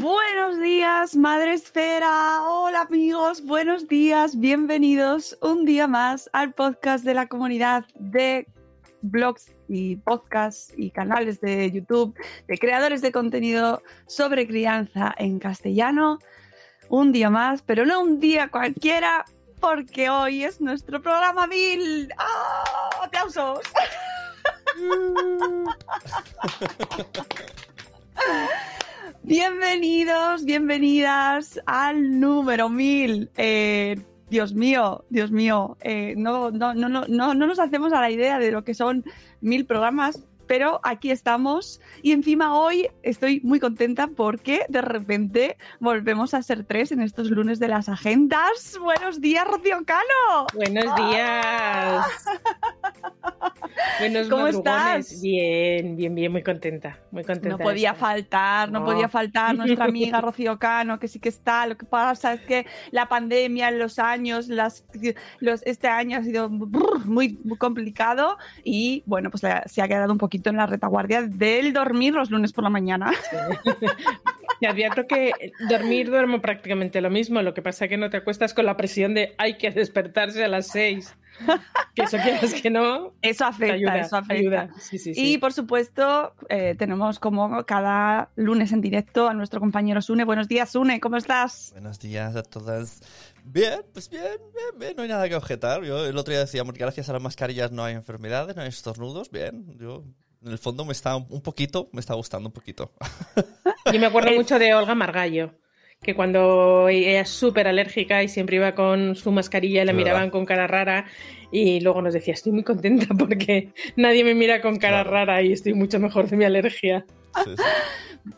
Buenos días, Madre Esfera. Hola amigos, buenos días, bienvenidos un día más al podcast de la comunidad de blogs y podcasts y canales de YouTube de creadores de contenido sobre crianza en castellano. Un día más, pero no un día cualquiera, porque hoy es nuestro programa mil. ¡Ah! ¡Aplausos! Bienvenidos, bienvenidas al número 1000. Eh, Dios mío, Dios mío, eh, no, no, no, no, no nos hacemos a la idea de lo que son mil programas, pero aquí estamos y encima hoy estoy muy contenta porque de repente volvemos a ser tres en estos lunes de las agendas. Buenos días, Rocío Cano. Buenos días. Buenos ¿Cómo madrugones. estás? Bien, bien, bien, muy contenta, muy contenta. No podía estar. faltar, no, No. podía faltar nuestra amiga Rocío Cano, que sí que está. Lo que pasa es que la pandemia, los años, las, los, este año ha sido muy, muy complicado y bueno, pues la- se ha quedado un poquito en la retaguardia del dormir los lunes por la mañana. Te advierto que dormir duermo prácticamente lo mismo, lo que pasa es que no te acuestas con la presión de hay que despertarse a las seis. Que eso quieras que no, Eso afecta, ayuda, eso afecta. ayuda. Sí, sí, sí. Y por supuesto, eh, tenemos como cada lunes en directo a nuestro compañero Sune. Buenos días, Sune, ¿cómo estás? Buenos días a todas. Bien, pues bien, bien, bien, no hay nada que objetar. Yo el otro día decíamos que gracias a las mascarillas no hay enfermedades, no hay estornudos. Bien, yo en el fondo me está un poquito, me está gustando un poquito. Yo me acuerdo mucho de Olga Margallo, que cuando ella es súper alérgica y siempre iba con su mascarilla y la miraban verdad. con cara rara y luego nos decía, estoy muy contenta porque nadie me mira con cara Claro. rara y estoy mucho mejor de mi alergia.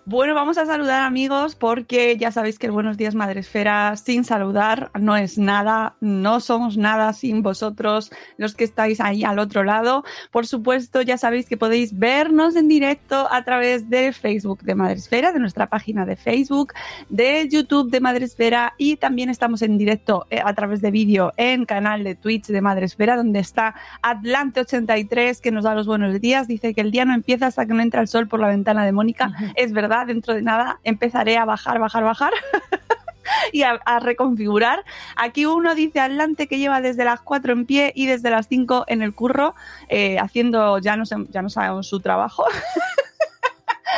Bueno, vamos a saludar amigos porque ya sabéis que el Buenos Días Madresfera sin saludar no es nada, no somos nada sin vosotros, los que estáis ahí al otro lado. Por supuesto, ya sabéis que podéis vernos en directo a través de Facebook de Madresfera, de nuestra página de Facebook, de YouTube de Madresfera y también estamos en directo eh, a través de vídeo en canal de Twitch de Madresfera, donde está Atlante83 que nos da los buenos días. Dice que el día no empieza hasta que no entra el sol por la ventana de Mónica. Es verdad, dentro de nada empezaré a bajar, bajar, bajar. Y a, a reconfigurar. Aquí uno dice Atlante que lleva desde las 4 en pie y desde las 5 en el curro, eh, haciendo, ya no, sé, ya no sabemos su trabajo,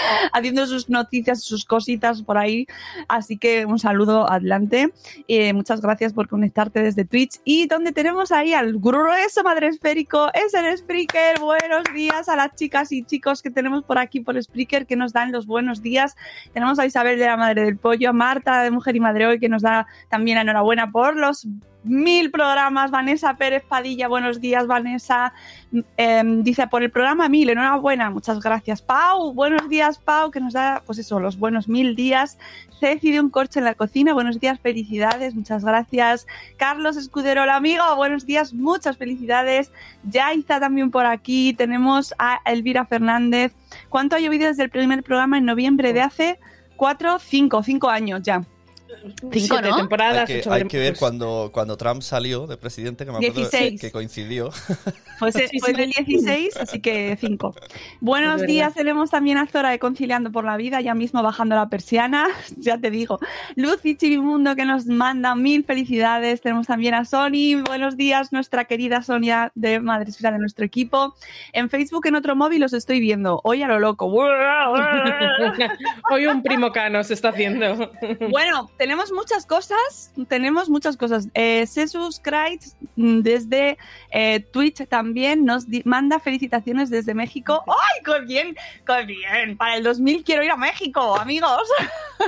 haciendo sus noticias, sus cositas por ahí. Así que un saludo Atlante. Eh, muchas gracias por conectarte desde Twitch. Y donde tenemos ahí al grueso madre esférico es el Spreaker. Buenos días a las chicas y chicos que tenemos por aquí por Spreaker que nos dan los buenos días. Tenemos a Isabel de la Madre del Pollo, a Marta de Mujer y Madre Hoy que nos da también enhorabuena por los mil programas. Vanessa Pérez Padilla, buenos días, Vanessa. Eh, dice por el programa mil, enhorabuena, muchas gracias. Pau, buenos días, Pau, que nos da, pues eso, los buenos mil días. Ceci de un corcho en la cocina, buenos días, felicidades, muchas gracias. Carlos Escudero, hola amigo, buenos días, muchas felicidades. Yaiza también por aquí. Tenemos a Elvira Fernández. ¿Cuánto ha llovido desde el primer programa en noviembre de hace cuatro, cinco, cinco años ya? Cinco, siete ¿no? temporadas. Hay que, ocho hay que ver cuando, cuando Trump salió de presidente, que me acuerdo 16. que coincidió. Pues Sí, fue en sí. el 16, así que 5. Buenos días, tenemos también a Zora de Conciliando por la Vida, ya mismo bajando la persiana, ya te digo. Lucy Chivimundo que nos manda mil felicidades. Tenemos también a Sony, buenos días, nuestra querida Sonia de Madresfera de nuestro equipo. En Facebook, en otro móvil, os estoy viendo, hoy a lo loco. Hoy un primo cano se está haciendo. Bueno, tenemos muchas cosas, tenemos muchas cosas. Eh, Sesus Kreitz desde eh, Twitch también nos manda felicitaciones desde México. ¡Ay, qué bien! ¡Qué bien! Para el 2000 quiero ir a México, amigos.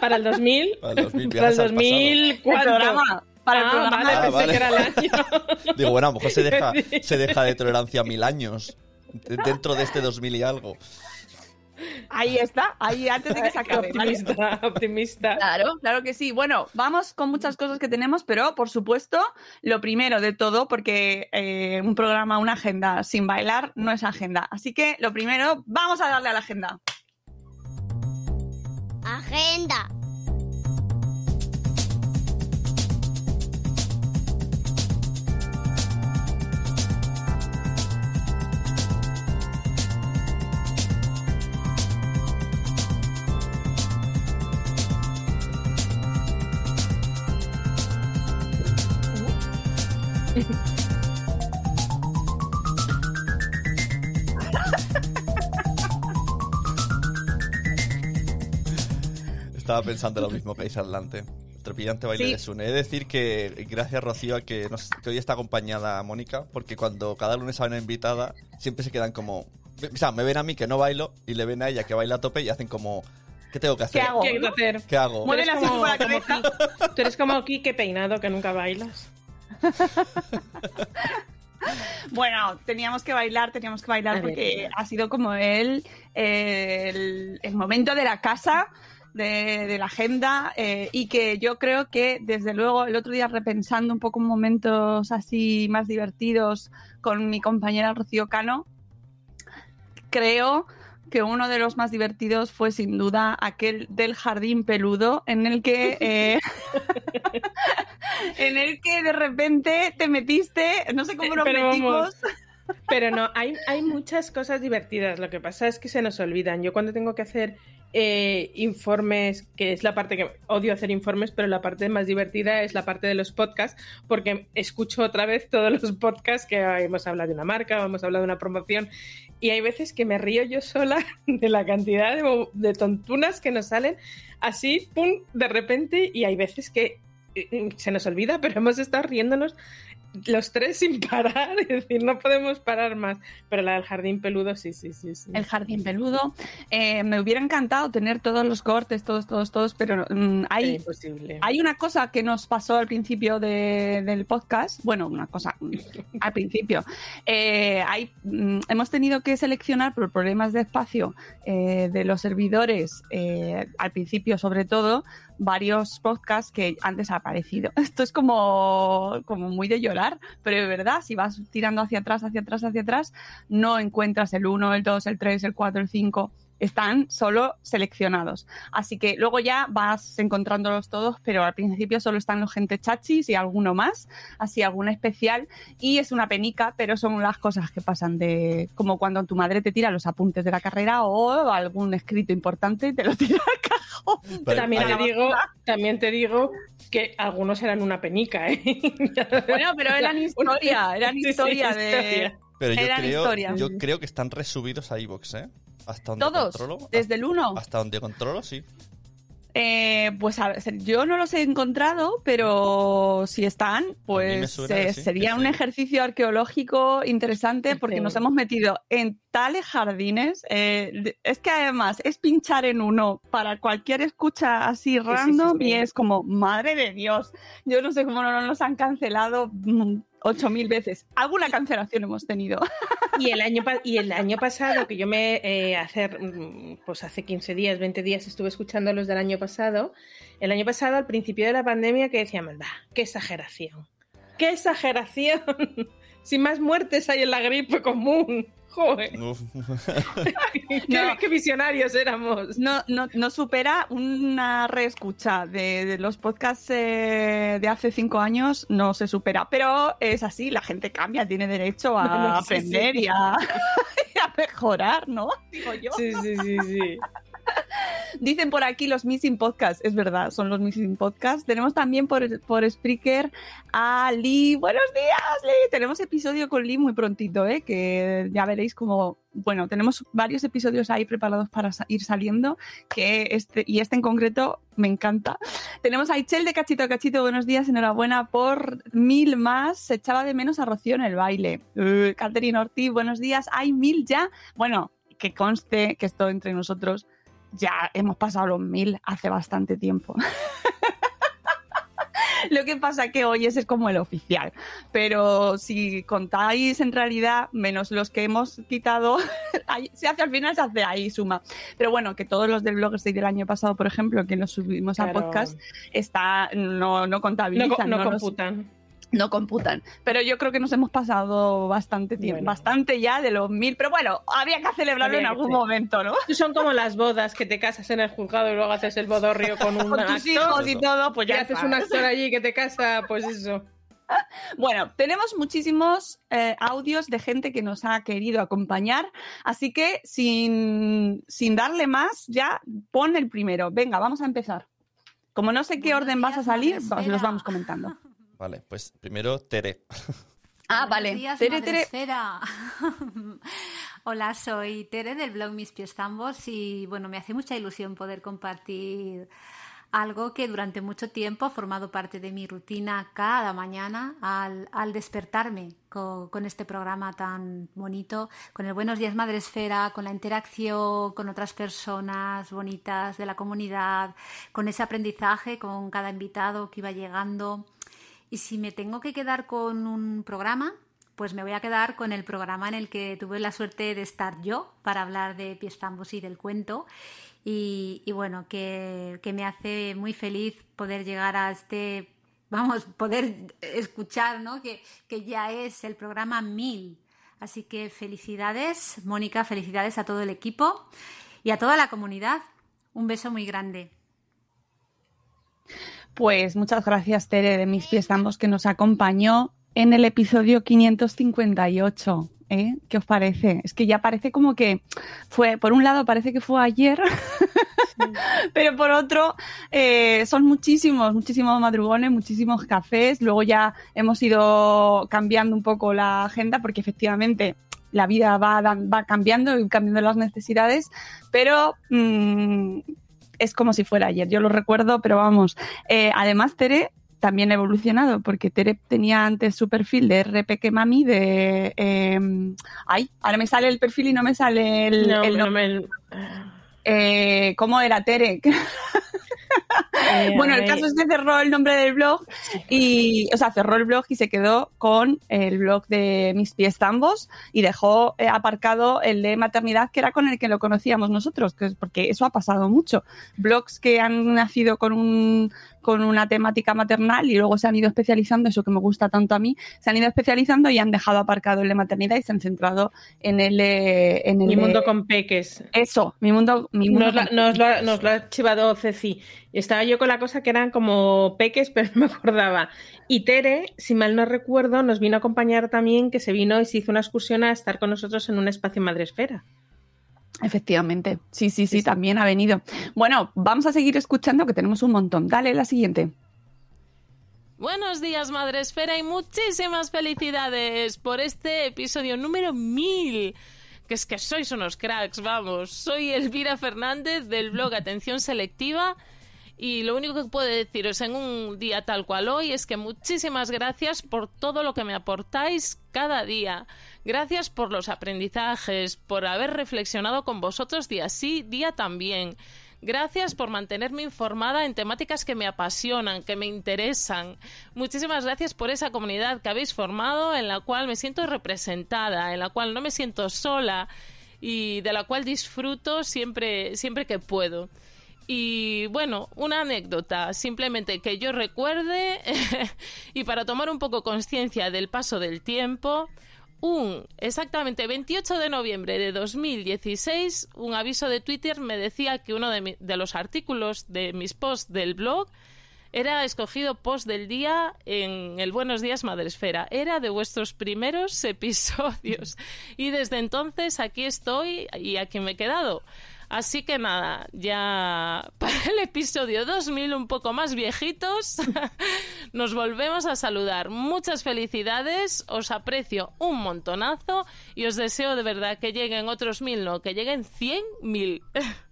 Para el 2000. Para el 2000 Para el viajes al 2000, El ¿cuánto? programa. Para el ah, programa. vale, Ah, pensé vale. que era el año. Digo, bueno, a lo mejor se deja, se deja de tolerancia mil años de- dentro de este 2000 y algo. Ahí está, ahí antes de que se acabe. ¿vale? optimista, optimista. Claro, claro que sí. Bueno, vamos con muchas cosas que tenemos, pero por supuesto, lo primero de todo, porque eh, un programa, una agenda sin bailar no es agenda. Así que lo primero, vamos a darle a la agenda. Agenda. Estaba pensando lo mismo que dice adelante. Trepidante baile Sí. de Sune. He de decir que gracias, Rocío, a que, nos- que hoy está acompañada Mónica, porque cuando cada lunes hay una invitada, siempre se quedan como. O sea, me ven a mí que no bailo y le ven a ella que baila a tope y hacen como. ¿Qué tengo que hacer? ¿Qué hago? ¿Qué que hacer? ¿Qué hago? Tú Mueve eres así como- con la como cabeza. Ki- Tú eres como Kike peinado que nunca bailas. Bueno, teníamos que bailar, teníamos que bailar porque ha sido como el, el, el momento de la casa, de, de la agenda, eh, y que yo creo que desde luego el otro día repensando un poco momentos así más divertidos con mi compañera Rocío Cano, creo que uno de los más divertidos fue sin duda aquel del jardín peludo en el que eh, en el que de repente te metiste, no sé cómo nos Pero vamos. metimos. Pero no, hay, hay muchas cosas divertidas. Lo que pasa es que se nos olvidan. Yo cuando tengo que hacer eh, informes, que es la parte que odio hacer informes, pero la parte más divertida es la parte de los podcasts, porque escucho otra vez todos los podcasts que hemos hablado de una marca, hemos hablado de una promoción, y hay veces que me río yo sola de la cantidad de, de tontunas que nos salen así, pum, de repente, y hay veces que eh, se nos olvida, pero hemos estado riéndonos los tres sin parar, es decir, no podemos parar más. Pero la del jardín peludo, sí, sí, sí. sí. El jardín peludo. Eh, me hubiera encantado tener todos los cortes, todos, todos, todos, pero mm, hay, hay una cosa que nos pasó al principio de- del podcast. Bueno, una cosa al principio. Eh, hay, mm, hemos tenido que seleccionar por problemas de espacio eh, de los servidores, al principio sobre todo, varios podcasts que han desaparecido. Esto es como, como muy de llorar, pero de verdad, si vas tirando hacia atrás, hacia atrás, hacia atrás, no encuentras el 1, el 2, el 3, el 4, el 5. Están solo seleccionados. Así que luego ya vas encontrándolos todos, pero al principio solo están los gente chachis y alguno más, así alguna especial. Y es una penica, pero son las cosas que pasan de como cuando tu madre te tira los apuntes de la carrera o algún escrito importante y te lo tira al cajón. Vale, también, te digo, también te digo que algunos eran una penica, ¿eh? Bueno, pero eran historia, eran Sí, sí, historia de... historia. Pero yo Eran creo, yo creo que están resubidos a iVoox, ¿eh? Hasta donde Todos, controlo. desde el 1. Hasta donde controlo, sí. Eh, pues a ver, yo no los he encontrado, pero si están, pues suena eh, sí, sería un sí. ejercicio arqueológico interesante porque Sí. nos hemos metido en tales jardines. eh, es que además es pinchar en uno para cualquier escucha así sí, random sí. y es como, madre de Dios, yo no sé cómo no nos han cancelado mm, ocho mil veces. Alguna cancelación hemos tenido. Y el año, y el año pasado, que yo me eh, hacer, mm, pues hace 15 días, 20 días estuve escuchando los del año pasado, el año pasado, al principio de la pandemia, que decíamos, va, qué exageración. ¡Qué exageración! si más muertes hay en la gripe común. Joder. ¿Qué, visionarios éramos. No, no, no supera una reescucha de, los podcasts eh, de hace cinco años, no se supera. Pero es así, la gente cambia, tiene derecho a aprender Y, a, y, a, mejorar, ¿no? Digo yo. Sí, sí, sí, sí. Dicen por aquí los Missing Podcasts, es verdad, son los Missing Podcasts. Tenemos también por, por Spreaker a Lee. Buenos días, Lee. Tenemos episodio con Lee muy prontito, ¿eh? que ya veréis como, bueno, tenemos varios episodios ahí preparados para ir saliendo, que este, y este en concreto me encanta. Tenemos a Ichel de Cachito a Cachito, buenos días, enhorabuena por mil más. Se echaba de menos a Rocío en el baile. Uh, Catherine Ortiz, buenos días. Hay mil ya. Bueno, que conste que esto entre nosotros ya hemos pasado los mil hace bastante tiempo. Lo que pasa que hoy ese es como el oficial. Pero si contáis en realidad, menos los que hemos quitado, se hace al final, se hace ahí suma. Pero bueno, que todos los del blog del año pasado, por ejemplo, que nos subimos a podcast, está, no, no contabilizan. No, computan no computan. Pero yo creo que nos hemos pasado bastante tiempo, bastante ya de los mil. Pero bueno, había que celebrarlo en algún momento, ¿no? Son como las bodas que te casas en el juzgado y luego haces el bodorrio con un con tus hijos y todo, pues ya. Y haces un actor allí que te casa, pues eso. Bueno, tenemos muchísimos eh, audios de gente que nos ha querido acompañar, así que sin, sin darle más, ya pon el primero. Venga, vamos a empezar. Como no sé qué orden vas a salir, los vamos comentando. Vale, pues primero Tere. Ah, vale. Tere, Tere. Hola, soy Tere del blog Mis Pies Tambos y bueno, me hace mucha ilusión poder compartir algo que durante mucho tiempo ha formado parte de mi rutina cada mañana al, al despertarme con, con, este programa tan bonito, con el Buenos Días Madre Esfera, con la interacción con otras personas bonitas de la comunidad, con ese aprendizaje con cada invitado que iba llegando y si me tengo que quedar con un programa, pues me voy a quedar con el programa en el que tuve la suerte de estar yo para hablar de pies y del cuento. Y, bueno, que, me hace muy feliz poder llegar a este, vamos, poder escuchar, ¿no? Que, que ya es el programa 1000. Así que felicidades, Mónica, felicidades a todo el equipo y a toda la comunidad. Un beso muy grande. Pues muchas gracias, Tere, de Mis Pies Ambos, que nos acompañó en el episodio 558. ¿eh? ¿Qué os parece? Es que ya parece como que fue, por un lado parece que fue ayer, pero por otro eh, son muchísimos, muchísimos madrugones, muchísimos cafés. Luego ya hemos ido cambiando un poco la agenda porque efectivamente la vida va, va cambiando y cambiando las necesidades, pero mm, es como si fuera ayer. Yo lo recuerdo, pero vamos. Eh, además, Tere también ha evolucionado, porque Tere tenía antes su perfil de RP Mami de... Em, ay, ahora me sale el perfil y no me sale el... el, eh, ¿Cómo era Tere? Eh, bueno, el caso es que cerró el nombre del blog y, o sea, cerró el blog y se quedó con el blog de Mis Pies Tambos y dejó eh, aparcado el de maternidad que era con el que lo conocíamos nosotros, que es porque eso ha pasado mucho. Blogs que han nacido con un con una temática maternal y luego se han ido especializando, eso que me gusta tanto a mí, se han ido especializando y han dejado aparcado el de maternidad y se han centrado en el... En el mi mundo con peques. Eso, mi mundo... Mi mundo nos, lo, ha archivado Ceci. Estaba yo con la cosa que eran como peques, pero no me acordaba. Y Tere, si mal no recuerdo, nos vino a acompañar también, que se vino y se hizo una excursión a estar con nosotros en un espacio Madresfera. Efectivamente, sí, sí, sí, también ha venido. Bueno, vamos a seguir escuchando que tenemos un montón. Dale la siguiente. Buenos días, Madre Esfera, y muchísimas felicidades por este episodio número 1000. Que es que sois unos cracks, vamos. Soy Elvira Fernández del blog Atención Selectiva y lo único que puedo deciros en un día tal cual hoy es que muchísimas gracias por todo lo que me aportáis cada día. Gracias por los aprendizajes, por haber reflexionado con vosotros día sí, día también. Gracias por mantenerme informada en temáticas que me apasionan, que me interesan. Muchísimas gracias por esa comunidad que habéis formado en la cual me siento representada, en la cual no me siento sola y de la cual disfruto siempre, siempre que puedo. Y bueno, una anécdota, simplemente que yo recuerde y para tomar un poco conciencia del paso del tiempo, un exactamente 28 de noviembre de 2016, un aviso de Twitter me decía que uno de, mi- de los artículos de mis posts del blog era escogido post del día en el Buenos Días Madresfera. Era de vuestros primeros episodios. Y desde entonces aquí estoy y aquí me he quedado. Así que nada, ya para el episodio 2000, un poco más viejitos, nos volvemos a saludar. Muchas felicidades, os aprecio un montonazo y os deseo de verdad que lleguen otros mil, no, que lleguen cien mil.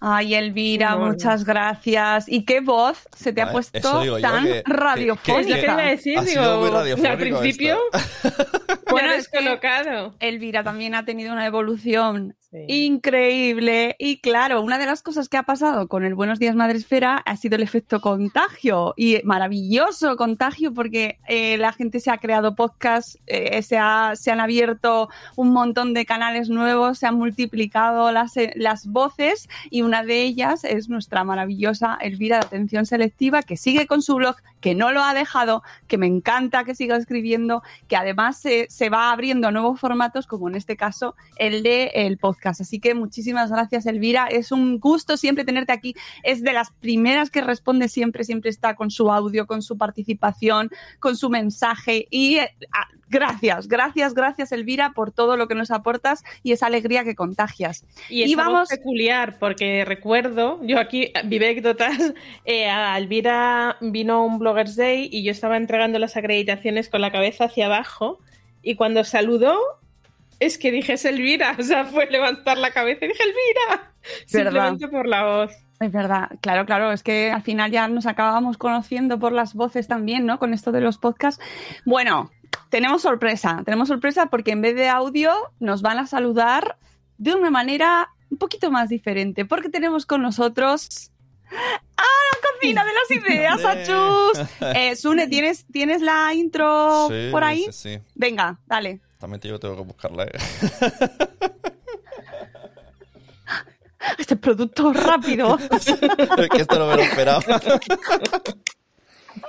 Ay, Elvira, Bueno. muchas gracias. ¿Y qué voz se te ha puesto tan que- que- que radiofónica? iba a decir, Ha sido digo, muy radiofónico al principio, Bueno, es que- descolocado. Elvira también ha tenido una evolución Sí. increíble. Y claro, una de las cosas que ha pasado con el Buenos Días Madresfera ha sido el efecto contagio. Y maravilloso contagio porque eh, la gente se ha creado podcasts, eh, se, ha- se han abierto un montón de canales nuevos, se han multiplicado las, eh, las voces y una de ellas es nuestra maravillosa Elvira de Atención Selectiva que sigue con su blog, que no lo ha dejado, que me encanta que siga escribiendo, que además se, se va abriendo a nuevos formatos, como en este caso el de el podcast. Así que muchísimas gracias, Elvira. Es un gusto siempre tenerte aquí. Es de las primeras que responde siempre, siempre está con su audio, con su participación, con su mensaje. Y eh, gracias, gracias, gracias, Elvira, por todo lo que nos aportas y esa alegría que contagias. Y, Y vamos- peculiar, porque recuerdo, yo aquí, vive anécdotas, eh, a Elvira vino un Bloggers Day y yo estaba entregando las acreditaciones con la cabeza hacia abajo y cuando saludó, es que dije, es Elvira, o sea, fue levantar la cabeza y dije, Elvira, simplemente por la voz. Es verdad, claro, claro, es que al final ya nos acabamos conociendo por las voces también, ¿no? Con esto de los podcasts. Bueno, tenemos sorpresa, tenemos sorpresa porque en vez de audio nos van a saludar de una manera un poquito más diferente, porque tenemos con nosotros a la cocina de las ideas, Achus. Eh, Sune, ¿tienes, ¿tienes la intro Sí, por ahí? Sí, sí. Venga, dale. También te- yo tengo que buscarla. ¿eh? Este producto rápido. que esto no me lo esperaba.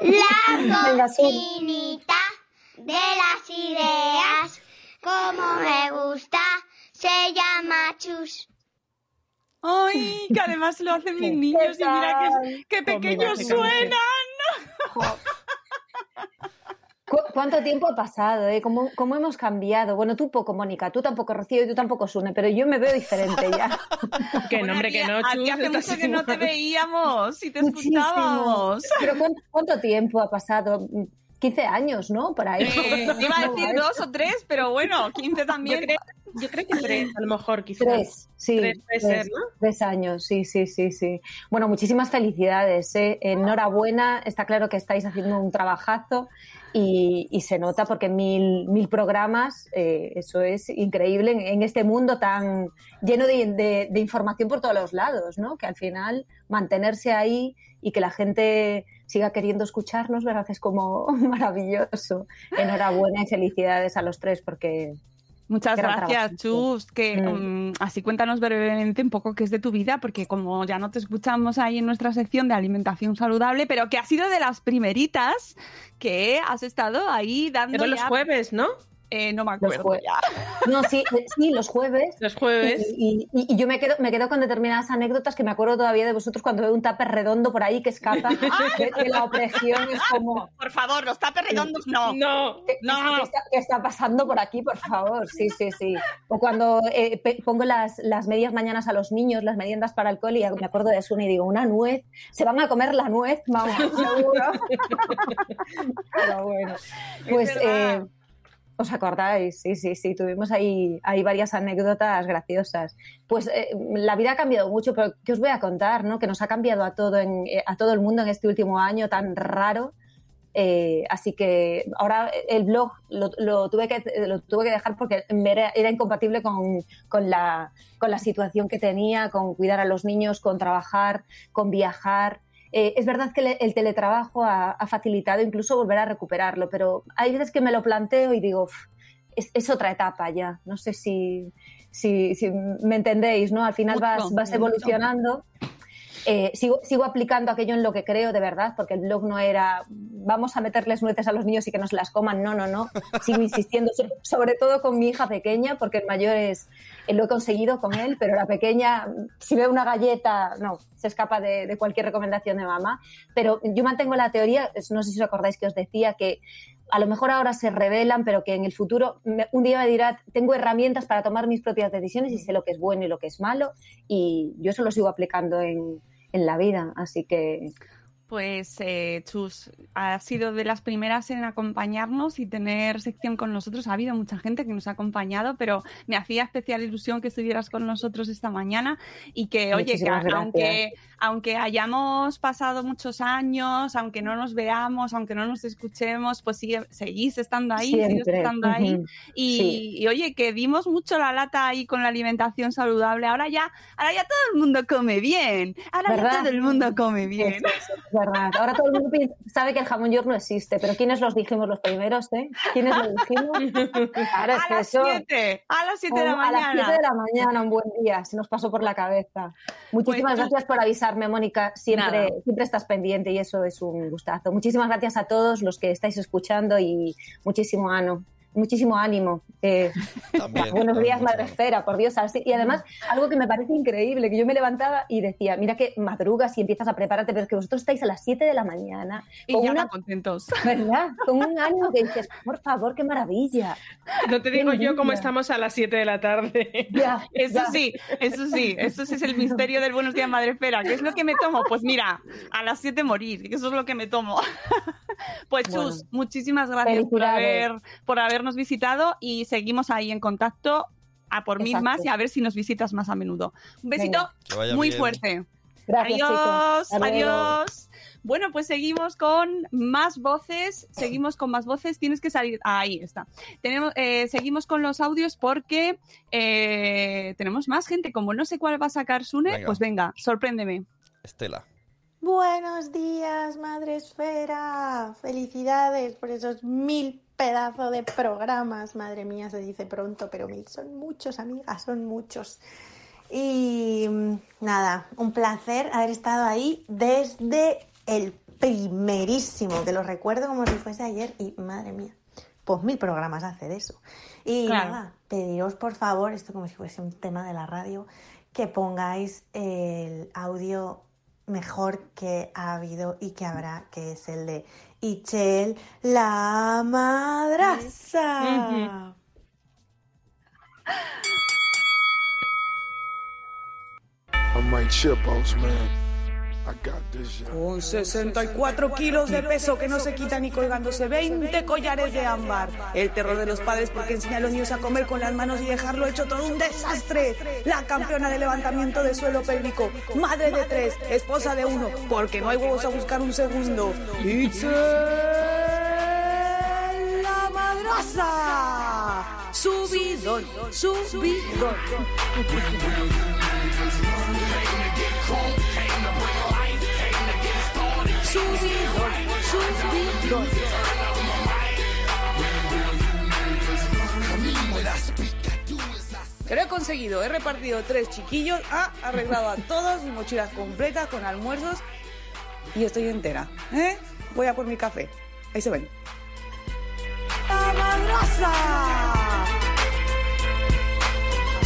La cocinita de las ideas, como me gusta, se llama Chus. Ay, que además lo hacen mis niños y mira qué, qué pequeños qué canción. suenan. ¿Cu- ¿Cuánto tiempo ha pasado? Eh? ¿Cómo, cómo hemos cambiado? Bueno, tú poco, Mónica, tú tampoco, Rocío, y tú tampoco, Sune, pero yo me veo diferente ya. Que Bueno, no, hombre, que no, Chus, hace mucho que no te veíamos y te Muchísimo. escuchábamos. Pero ¿cuánto, cuánto tiempo ha pasado? 15 años, ¿no? Por ahí. Eh, iba a decir dos o tres, pero bueno, 15 Yo también. creo, yo creo que tres, a lo mejor, quizás. Tres, sí. Tres puede ser, ¿no? tres años, sí, sí, sí, sí. Bueno, muchísimas felicidades. ¿eh? Enhorabuena, está claro que estáis haciendo un trabajazo y, y se nota porque mil, mil programas, eh, eso es increíble en, en este mundo tan lleno de, de- de información por todos los lados, ¿no? Que al final mantenerse ahí y que la gente siga queriendo escucharnos, ¿verdad? Es como maravilloso. Enhorabuena y felicidades a los tres porque Muchas gracias, trabajo. Chus. Que Mm. mm, así cuéntanos brevemente un poco qué es de tu vida, porque como ya no te escuchamos ahí en nuestra sección de alimentación saludable, pero que ha sido de las primeritas que has estado ahí dando. Pero los jueves, ¿no? Eh, no me acuerdo ya. No, sí, eh, sí, los jueves. Los jueves. Y, y- y yo me quedo, me quedo con determinadas anécdotas que me acuerdo todavía de vosotros cuando veo un tupper redondo por ahí que escapa, que, que la opresión es como... Por favor, los tapes redondos no. No. ¿Qué, No. qué está, qué está pasando por aquí, por favor? Sí, sí, sí. O cuando eh, pe- pongo las, las medias mañanas a los niños, las meriendas para alcohol, y me acuerdo de Sune y digo, una nuez, se van a comer la nuez, vamos, seguro. Pero bueno, pues... eh, ¿Os acordáis? Sí, sí, sí, tuvimos ahí, ahí varias anécdotas graciosas. Pues eh, la vida ha cambiado mucho, pero ¿qué os voy a contar? ¿no? Que nos ha cambiado a todo, en- eh, a todo el mundo en este último año tan raro. Eh, así que ahora el blog lo, lo tuve, que, lo tuve que dejar porque era, era incompatible con, con la, con la situación que tenía, con cuidar a los niños, con trabajar, con viajar. Eh, es verdad que le- el teletrabajo ha, ha facilitado incluso volver a recuperarlo, pero hay veces que me lo planteo y digo, "Uf, es, es otra etapa ya. No sé si, si, si me entendéis, ¿no? Al final Mucho, vas, vas mucho. Eh, sigo, sigo aplicando aquello en lo que creo de verdad, porque el blog no era vamos a meterles nueces a los niños y que no se las coman. No, no, no. Sigo insistiendo, so- sobre todo con mi hija pequeña, porque el mayor es, eh, lo he conseguido con él, pero la pequeña, si ve una galleta, no, se escapa de, cualquier recomendación de mamá. Pero yo mantengo la teoría, no sé si os acordáis que os decía que a lo mejor ahora se revelan, pero que en el futuro un día me dirá, tengo herramientas para tomar mis propias decisiones y sé lo que es bueno y lo que es malo, y yo eso lo sigo aplicando en, en la vida, así que Pues eh, Chus, ha sido de las primeras en acompañarnos y tener sección con nosotros. Ha habido mucha gente que nos ha acompañado, pero me hacía especial ilusión que estuvieras con nosotros esta mañana y que, oye, que aunque, aunque hayamos pasado muchos años, aunque no nos veamos, aunque no nos escuchemos, pues sigue, seguís estando ahí, Siempre. estando ahí. Y, Sí. y, oye, que dimos mucho la lata ahí con la alimentación saludable. Ahora ya, ahora ya todo el mundo come bien. Ahora ya todo el mundo come bien. Eso, eso, es verdad. Ahora todo el mundo sabe que el jamón york no existe, pero ¿quiénes los dijimos los primeros, eh? ¿Quiénes lo dijimos? Claro, es a las eso... 7, a las 7 de la A las mañana. 7 de la mañana, un buen día, se nos pasó por la cabeza. Muchísimas Pues gracias por avisarme, Mónica. Siempre, Nada. siempre estás pendiente y eso es un gustazo. Muchísimas gracias a todos los que estáis escuchando y muchísimo ánimo. Muchísimo ánimo. Eh, También, buenos días. Madre Esfera, por Dios. así- Y además, algo que me parece increíble, que yo me levantaba y decía, mira que madrugas y empiezas a prepararte, pero es que vosotros estáis a las 7 de la mañana, Y con ya una, contentos. ¿verdad? Con un ánimo que dices, por favor, qué maravilla. No te digo yo cómo estamos a las 7 de la tarde. Ya, Eso ya. sí, eso sí, eso sí es el misterio del Buenos Días Madre Espera. ¿Qué es lo que me tomo? Pues mira, a las 7 morir, que eso es lo que me tomo. Pues Bueno. Chus, muchísimas gracias por, haber, por habernos visitado y seguimos ahí en contacto a por mil más y a ver si nos visitas más a menudo. Un besito muy bien. fuerte. Gracias, adiós. Bueno, pues seguimos con más voces, seguimos con más voces, tienes que salir, ah, ahí está. Tenemos, eh, seguimos con los audios porque eh, tenemos más gente, como no sé cuál va a sacar Sune, Venga. pues venga, sorpréndeme. Estela. Buenos días, Madre Esfera. Felicidades por esos mil pedazos de programas. Madre mía, se dice pronto, pero mil son muchos, amigas, son muchos. Y mm, nada, un placer haber estado ahí desde el primerísimo, que lo recuerdo como si fuese ayer. Y madre mía, pues mil programas hace de eso. Y Claro. nada, pediros por favor, esto como si fuese un tema de la radio, que pongáis el audio mejor que ha habido y que habrá, que es el de Ichel la madraza. Man. Con 64 kilos de peso que no se quitan y colgándose 20 collares de ámbar. El terror de los padres porque enseña a los niños a comer con las manos y dejarlo hecho todo un desastre. La campeona de levantamiento de suelo pélvico. Madre de tres, esposa de uno, porque no hay huevos a buscar un segundo. Itzel la madraza. Subidón, subidón. Subidón, subidón. Que lo he conseguido, he repartido tres chiquillos, ha arreglado a todos, mi mochila completa con almuerzos y estoy entera. ¿eh? Voy a por mi café. Ahí se ven. ¡La!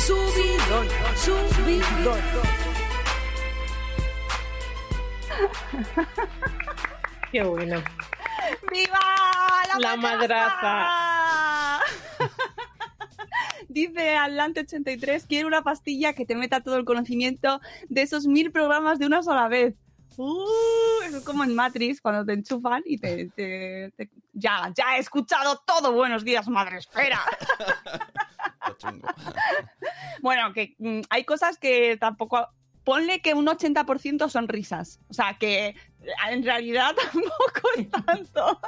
Subidón, subidón. Qué bueno. ¡Viva la, La madraza! Dice Atlante83, quiero una pastilla que te meta todo el conocimiento de esos mil programas de una sola vez. Uh, eso es como en Matrix, cuando te enchufan y te, te- te- Ya, ya he escuchado todo. Buenos días, madre esfera. Bueno, que mm, hay cosas que tampoco... Ponle que un 80% son risas. O sea, que en realidad tampoco es tanto.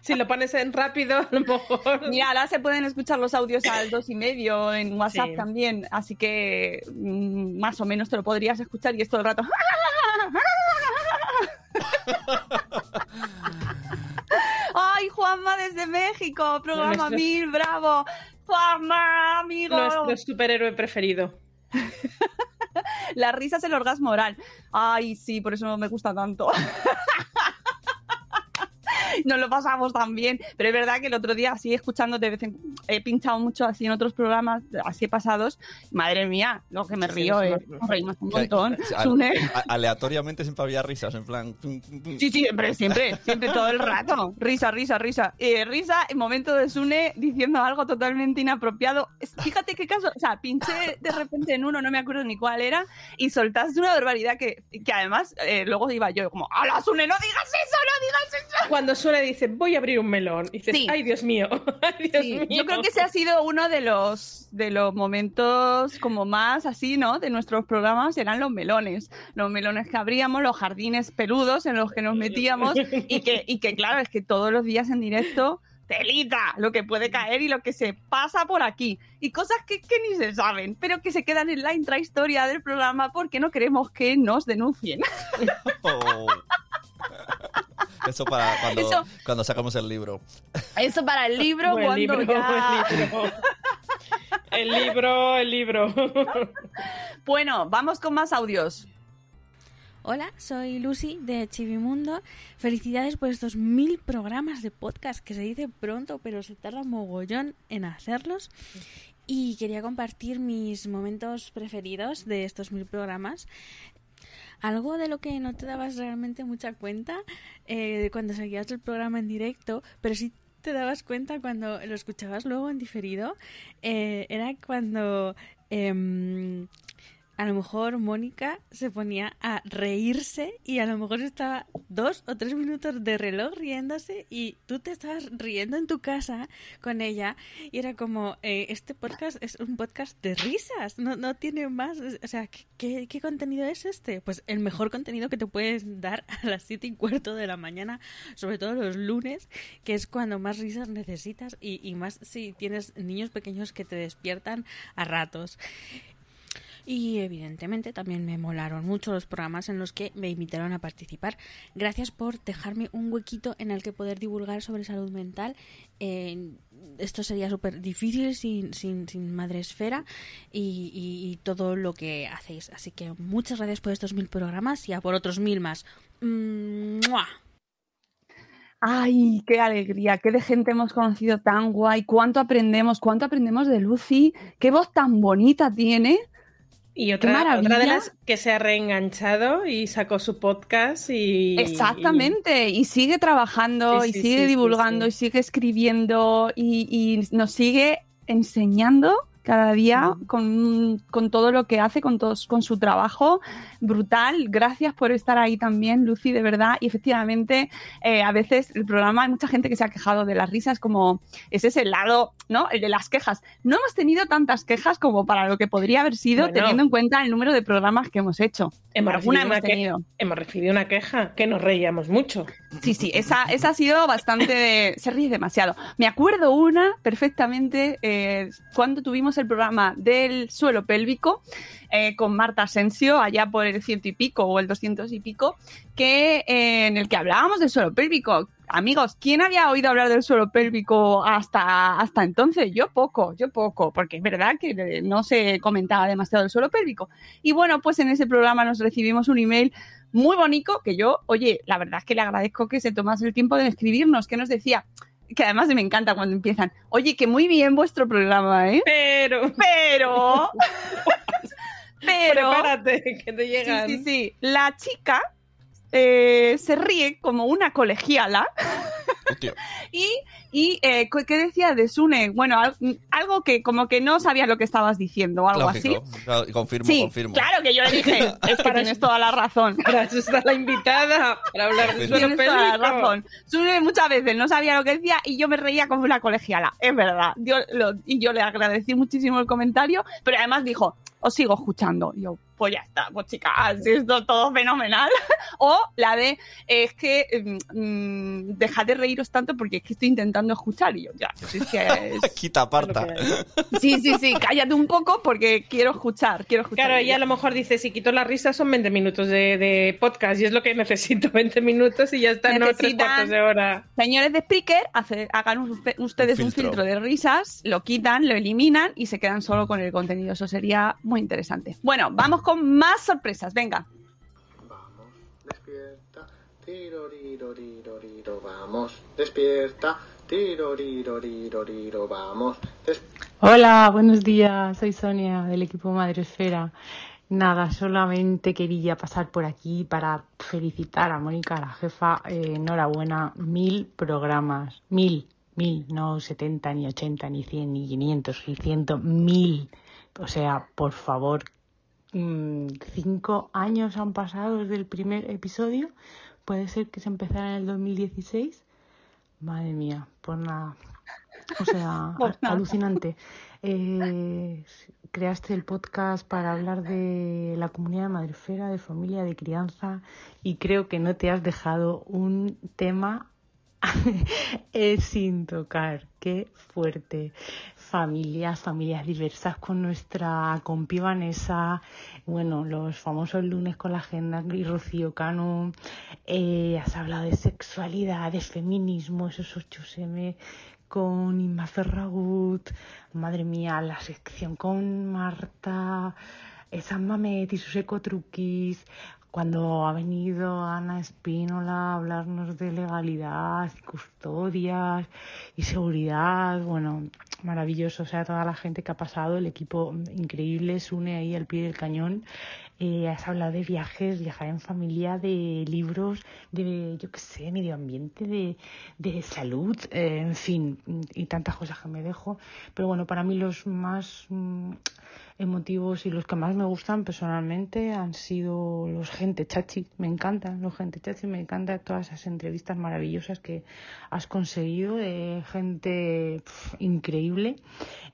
Si lo pones en rápido, a lo mejor. Mira, ahora se pueden escuchar los audios al dos y medio en WhatsApp Sí. también, así que mm, más o menos te lo podrías escuchar y es todo el rato. Ay, Juanma desde México, programa mil, bravo. Juanma, amigo. Nuestro superhéroe preferido. La risa es el orgasmo oral. Ay, sí, por eso me gusta tanto. Nos lo pasamos tan bien. Pero es verdad que el otro día, así escuchando, de vez en he pinchado mucho así en otros programas, así pasados. Madre mía, lo que me río, sí, eh. no- Nos reímos un montón. a- Sune. a- aleatoriamente siempre había risas, en plan. pum, pum, pum. Sí, siempre, siempre, siempre, todo el rato. Risa, risa, risa. Eh, risa en momento de Sune diciendo algo totalmente inapropiado. Fíjate qué caso, o sea, pinché de repente en uno, no me acuerdo ni cuál era, y soltaste una barbaridad que, que además eh, luego iba yo como, ¡Hala, Sune, no digas eso, no digas eso! Cuando Sune dice, voy a abrir un melón, y dices, Sí. ay, Dios mío, ay, Dios Sí, mío. yo creo que ese ha sido uno de los de los momentos como más así, ¿no? De nuestros programas eran los melones, los melones que abríamos, los jardines peludos en los que nos metíamos y que y que claro es que todos los días en directo telita lo que puede caer y lo que se pasa por aquí y cosas que, que ni se saben, pero que se quedan en la intrahistoria del programa porque no queremos que nos denuncien. Oh. Eso para cuando, Eso- cuando sacamos el libro. Eso para el libro Buen cuando libro, ya... buen libro. El libro, el libro. Bueno, vamos con más audios. Hola, soy Lucy de Chivimundo. Felicidades por estos mil programas de podcast que se dice pronto, pero se tarda mogollón en hacerlos. Y quería compartir mis momentos preferidos de estos mil programas. Algo de lo que no te dabas realmente mucha cuenta eh, cuando seguías el programa en directo, pero sí te dabas cuenta cuando lo escuchabas luego en diferido, eh, era cuando em, a lo mejor Mónica se ponía a reírse y a lo mejor estaba dos o tres minutos de reloj riéndose y tú te estabas riendo en tu casa con ella y era como, eh, este podcast es un podcast de risas, no, no tiene más, o sea, ¿qué, qué, qué contenido es este? Pues el mejor contenido que te puedes dar a las siete y cuarto de la mañana, sobre todo los lunes, que es cuando más risas necesitas y, y más si tienes niños pequeños que te despiertan a ratos. Y evidentemente también me molaron mucho los programas en los que me invitaron a participar. Gracias por dejarme un huequito en el que poder divulgar sobre salud mental. Esto sería súper difícil sin, sin, sin Madresfera y, todo lo que hacéis. Así que muchas gracias por estos mil programas y a por otros mil más. ¡Mua! Ay, qué alegría, qué de gente hemos conocido tan guay, cuánto aprendemos, cuánto aprendemos de Lucy, qué voz tan bonita tiene. Y otra, otra de las que se ha reenganchado y sacó su podcast y... Exactamente, y sigue trabajando, Sí, y sigue sí, divulgando, y sigue escribiendo, y, y nos sigue enseñando cada día con, con todo lo que hace, con, todos, con su trabajo brutal. Gracias por estar ahí también, Lucy, de verdad. Y efectivamente, eh, a veces el programa, hay mucha gente que se ha quejado de las risas, como ese es el lado, ¿no? El de las quejas. No hemos tenido tantas quejas como para lo que podría haber sido, Bueno. teniendo en cuenta el número de programas que hemos hecho. Hemos Alguna recibido, hemos una tenido. hemos recibido una queja que nos reíamos mucho. Sí, sí, esa, esa ha sido bastante de... Se ríe demasiado. Me acuerdo una perfectamente eh, cuando tuvimos el programa del suelo pélvico eh, con Marta Asensio, allá por el ciento y pico o el doscientos y pico, que, eh, en el que hablábamos del suelo pélvico. Amigos, ¿quién había oído hablar del suelo pélvico hasta, hasta entonces? Yo poco, yo poco, porque es verdad que eh, no se comentaba demasiado del suelo pélvico. Y bueno, pues en ese programa nos recibimos un email muy bonito que yo, oye, la verdad es que le agradezco que se tomase el tiempo de escribirnos, que nos decía, que además me encanta cuando empiezan, oye, que muy bien vuestro programa, ¿eh? Pero, Pero, pero, prepárate, que te sí, llegan. sí, sí, la chica eh, se ríe como una colegiala y, y eh, ¿qué decía de Sune? Bueno, al- algo que como que no sabías lo que estabas diciendo o algo así. Lógico. Confirmo, Sí, confirmo. claro que yo le dije, es que tienes toda la razón. Para eso está la invitada, para hablar de suelo Tienes toda la razón. Sune muchas veces no sabía lo que decía y yo me reía como una colegiala. Es verdad. Yo lo- y yo le agradecí muchísimo el comentario, pero además dijo, os sigo escuchando. Y yo, pues ya está, pues chicas, si esto es todo fenomenal. o la de, es que mm, mm, dejad de reíros tanto porque es que estoy intentando escuchar y yo, ya, pues es que es- Quita, aparta. Sí, sí, sí, cállate un poco porque quiero escuchar, quiero escuchar. Claro, ella a lo mejor dice, si quito la risa son 20 minutos de, de podcast y es lo que necesito, 20 minutos y ya está, no tres cuartos de hora. Señores de Spreaker, hace- hagan uspe- ustedes un filtro. filtro. de risas, lo quitan, lo eliminan y se quedan solo con el contenido. Eso sería muy interesante. Bueno, vamos con más sorpresas. Venga. Despierta, vamos. Despierta, vamos. Despierta. Hola, buenos días. Soy Sonia del equipo Madresfera. Nada, solamente quería pasar por aquí para felicitar a Mónica, la jefa. Eh, enhorabuena, mil programas. Mil, mil, no 70, ni 80, ni 100, ni 500, ni 100, mil. O sea, por favor, mm, cinco años han pasado desde el primer episodio. Puede ser que se empezara en el 2016. Madre mía, pues nada. O sea, Por nada. alucinante. Eh, creaste el podcast para hablar de la comunidad de Madrefera, de familia, de crianza y creo que no te has dejado un tema eh, sin tocar. Qué fuerte. Familias, familias diversas con nuestra compi Vanessa, bueno, los famosos lunes con la agenda y Rocío Cano. Eh, has hablado de sexualidad, de feminismo, esos 8M con Inma Ferragut. Madre mía, la sección con Marta, esa Mamet y sus ecotruquis. Cuando ha venido Ana Espínola a hablarnos de legalidad custodias y seguridad, bueno, maravilloso. O sea, toda la gente que ha pasado, el equipo increíble se une ahí al pie del cañón. Eh, has hablado de viajes, viajar en familia, de libros, de, yo qué sé, medio ambiente, de, de salud, eh, en fin, y tantas cosas que me dejo. Pero bueno, para mí los más mm, emotivos y los que más me gustan personalmente han sido los gente chachi. Me encantan los gente chachi, me encantan todas esas entrevistas maravillosas que has conseguido de gente pf, increíble.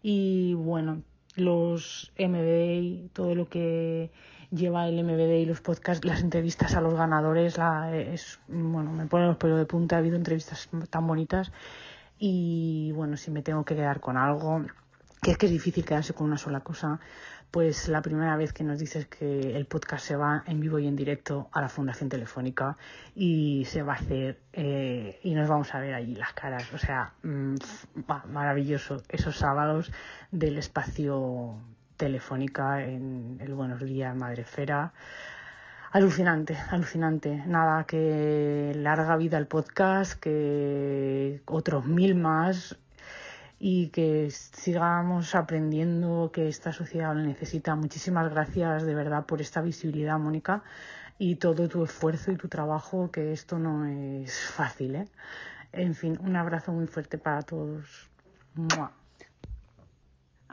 Y bueno, los MBA, todo lo que lleva el MBD y los podcasts, las entrevistas a los ganadores, la, es, bueno, me pone los pelos de punta, ha habido entrevistas tan bonitas y bueno, si me tengo que quedar con algo, que es que es difícil quedarse con una sola cosa, pues la primera vez que nos dices que el podcast se va en vivo y en directo a la Fundación Telefónica y se va a hacer eh, y nos vamos a ver allí las caras, o sea, mm, bah, maravilloso esos sábados del espacio Telefónica en el Buenos Días Madrefera. Alucinante, alucinante. Nada, que larga vida al podcast, que otros mil más y que sigamos aprendiendo que esta sociedad lo necesita. Muchísimas gracias de verdad por esta visibilidad, Mónica, y todo tu esfuerzo y tu trabajo, que esto no es fácil. ¿eh? En fin, un abrazo muy fuerte para todos.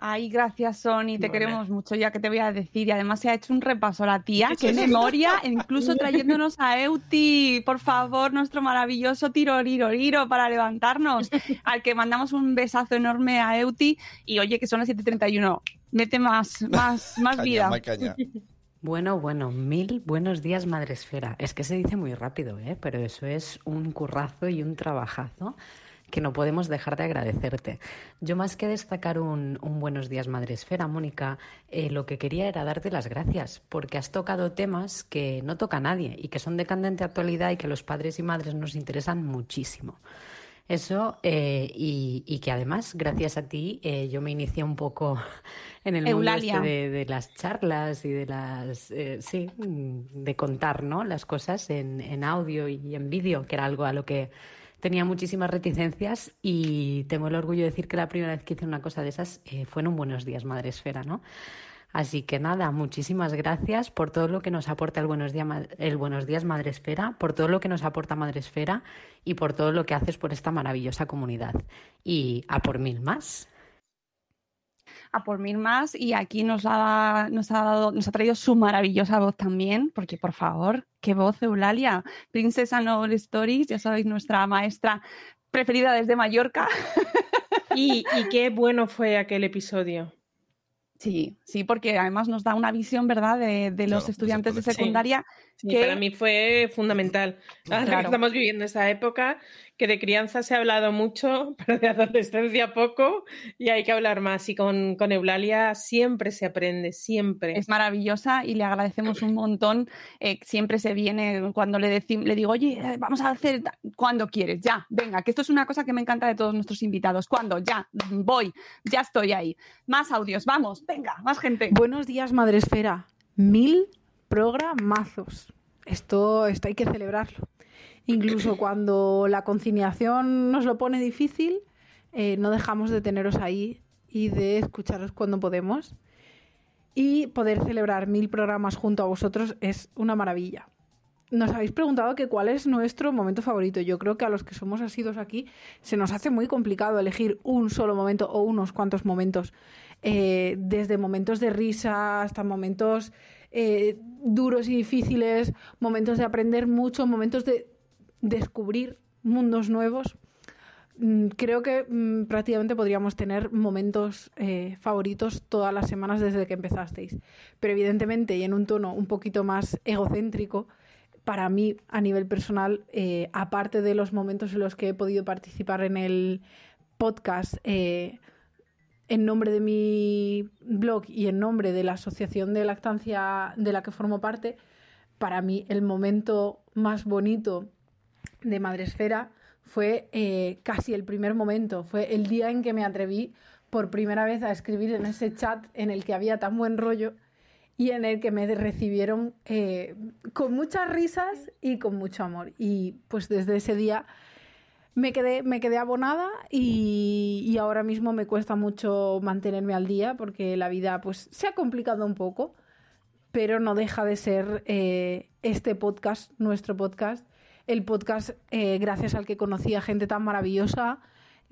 Ay, gracias, Sony, te Vale. queremos mucho, ya que te voy a decir. Y además se ha hecho un repaso la tía, qué memoria, incluso trayéndonos a Euti, por favor, nuestro maravilloso tiroriroriro para levantarnos, al que mandamos un besazo enorme a Euti. Y oye, que son las 7.31, mete más, más, más Caña, vida. más caña. Bueno, bueno, mil buenos días, Madresfera. Es que se dice muy rápido, ¿eh? Pero eso es un currazo y un trabajazo que no podemos dejar de agradecerte. Yo más que destacar un, un buenos días, Madresfera, Mónica, eh, lo que quería era darte las gracias, porque has tocado temas que no toca nadie y que son de candente actualidad y que los padres y madres nos interesan muchísimo. Eso, eh, y, y que además, gracias a ti, eh, yo me inicié un poco en el mundo Eulalia. este de, de las charlas y de las, eh, sí, de contar, ¿no? Las cosas en, en audio y en vídeo, que era algo a lo que tenía muchísimas reticencias y tengo el orgullo de decir que la primera vez que hice una cosa de esas eh, fue en un Buenos Días Madre Esfera, ¿no? Así que nada, muchísimas gracias por todo lo que nos aporta el Buenos, Días, el Buenos Días Madre Esfera, por todo lo que nos aporta Madre Esfera y por todo lo que haces por esta maravillosa comunidad. Y a por mil más. A por mil más y aquí nos ha, nos ha dado, nos ha traído su maravillosa voz también, porque por favor, qué voz Eulalia, Princesa Novel Stories, ya sabéis, nuestra maestra preferida desde Mallorca. Y, y qué bueno fue aquel episodio. Sí, sí, porque además nos da una visión, ¿verdad?, de, de los estudiantes de secundaria Sí, que para mí fue fundamental. Ahora que Claro. estamos viviendo esa época, que de crianza se ha hablado mucho, pero de adolescencia poco, y hay que hablar más. Y con, con Eulalia siempre se aprende, siempre. Es maravillosa y le agradecemos un montón. Eh, siempre se viene cuando le, le digo, oye, eh, vamos a hacer cuando quieres, ya, venga, que esto es una cosa que me encanta de todos nuestros invitados. Cuando, ya, voy, ya estoy ahí. Más audios, vamos, venga, más gente. Buenos días, Madresfera. Mil programazos. Esto, esto hay que celebrarlo. Incluso cuando la conciliación nos lo pone difícil, eh, no dejamos de teneros ahí y de escucharos cuando podemos. Y poder celebrar mil programas junto a vosotros es una maravilla. Nos habéis preguntado que cuál es nuestro momento favorito. Yo creo que a los que somos asidos aquí se nos hace muy complicado elegir un solo momento o unos cuantos momentos. Eh, desde momentos de risa hasta momentos eh, duros y difíciles, momentos de aprender mucho, momentos de descubrir mundos nuevos. Mm, Creo que mm, prácticamente podríamos tener momentos eh, favoritos todas las semanas desde que empezasteis. Pero evidentemente, y en un tono un poquito más egocéntrico, para mí, a nivel personal, eh, aparte de los momentos en los que he podido participar en el podcast eh, en nombre de mi blog y en nombre de la asociación de lactancia de la que formo parte, para mí el momento más bonito de Madresfera fue eh, casi el primer momento, fue el día en que me atreví por primera vez a escribir en ese chat en el que había tan buen rollo y en el que me recibieron eh, con muchas risas y con mucho amor. Y pues desde ese día me quedé, me quedé abonada y, y ahora mismo me cuesta mucho mantenerme al día porque la vida pues se ha complicado un poco, pero no deja de ser eh, este podcast, nuestro podcast, el podcast eh, gracias al que conocí a gente tan maravillosa,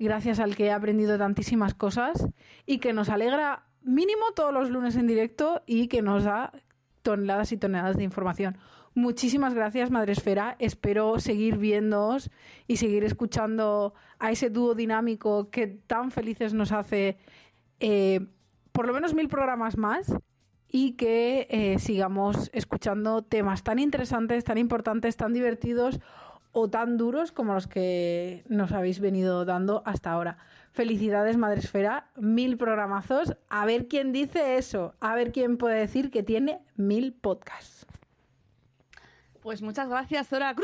gracias al que he aprendido tantísimas cosas y que nos alegra mínimo todos los lunes en directo y que nos da toneladas y toneladas de información. Muchísimas gracias, Madresfera. Espero seguir viéndoos y seguir escuchando a ese dúo dinámico que tan felices nos hace eh, por lo menos mil programas más y que eh, sigamos escuchando temas tan interesantes, tan importantes, tan divertidos o tan duros como los que nos habéis venido dando hasta ahora. Felicidades, Madresfera, mil programazos. A ver quién dice eso, a ver quién puede decir que tiene mil podcasts. Pues muchas gracias, Zora.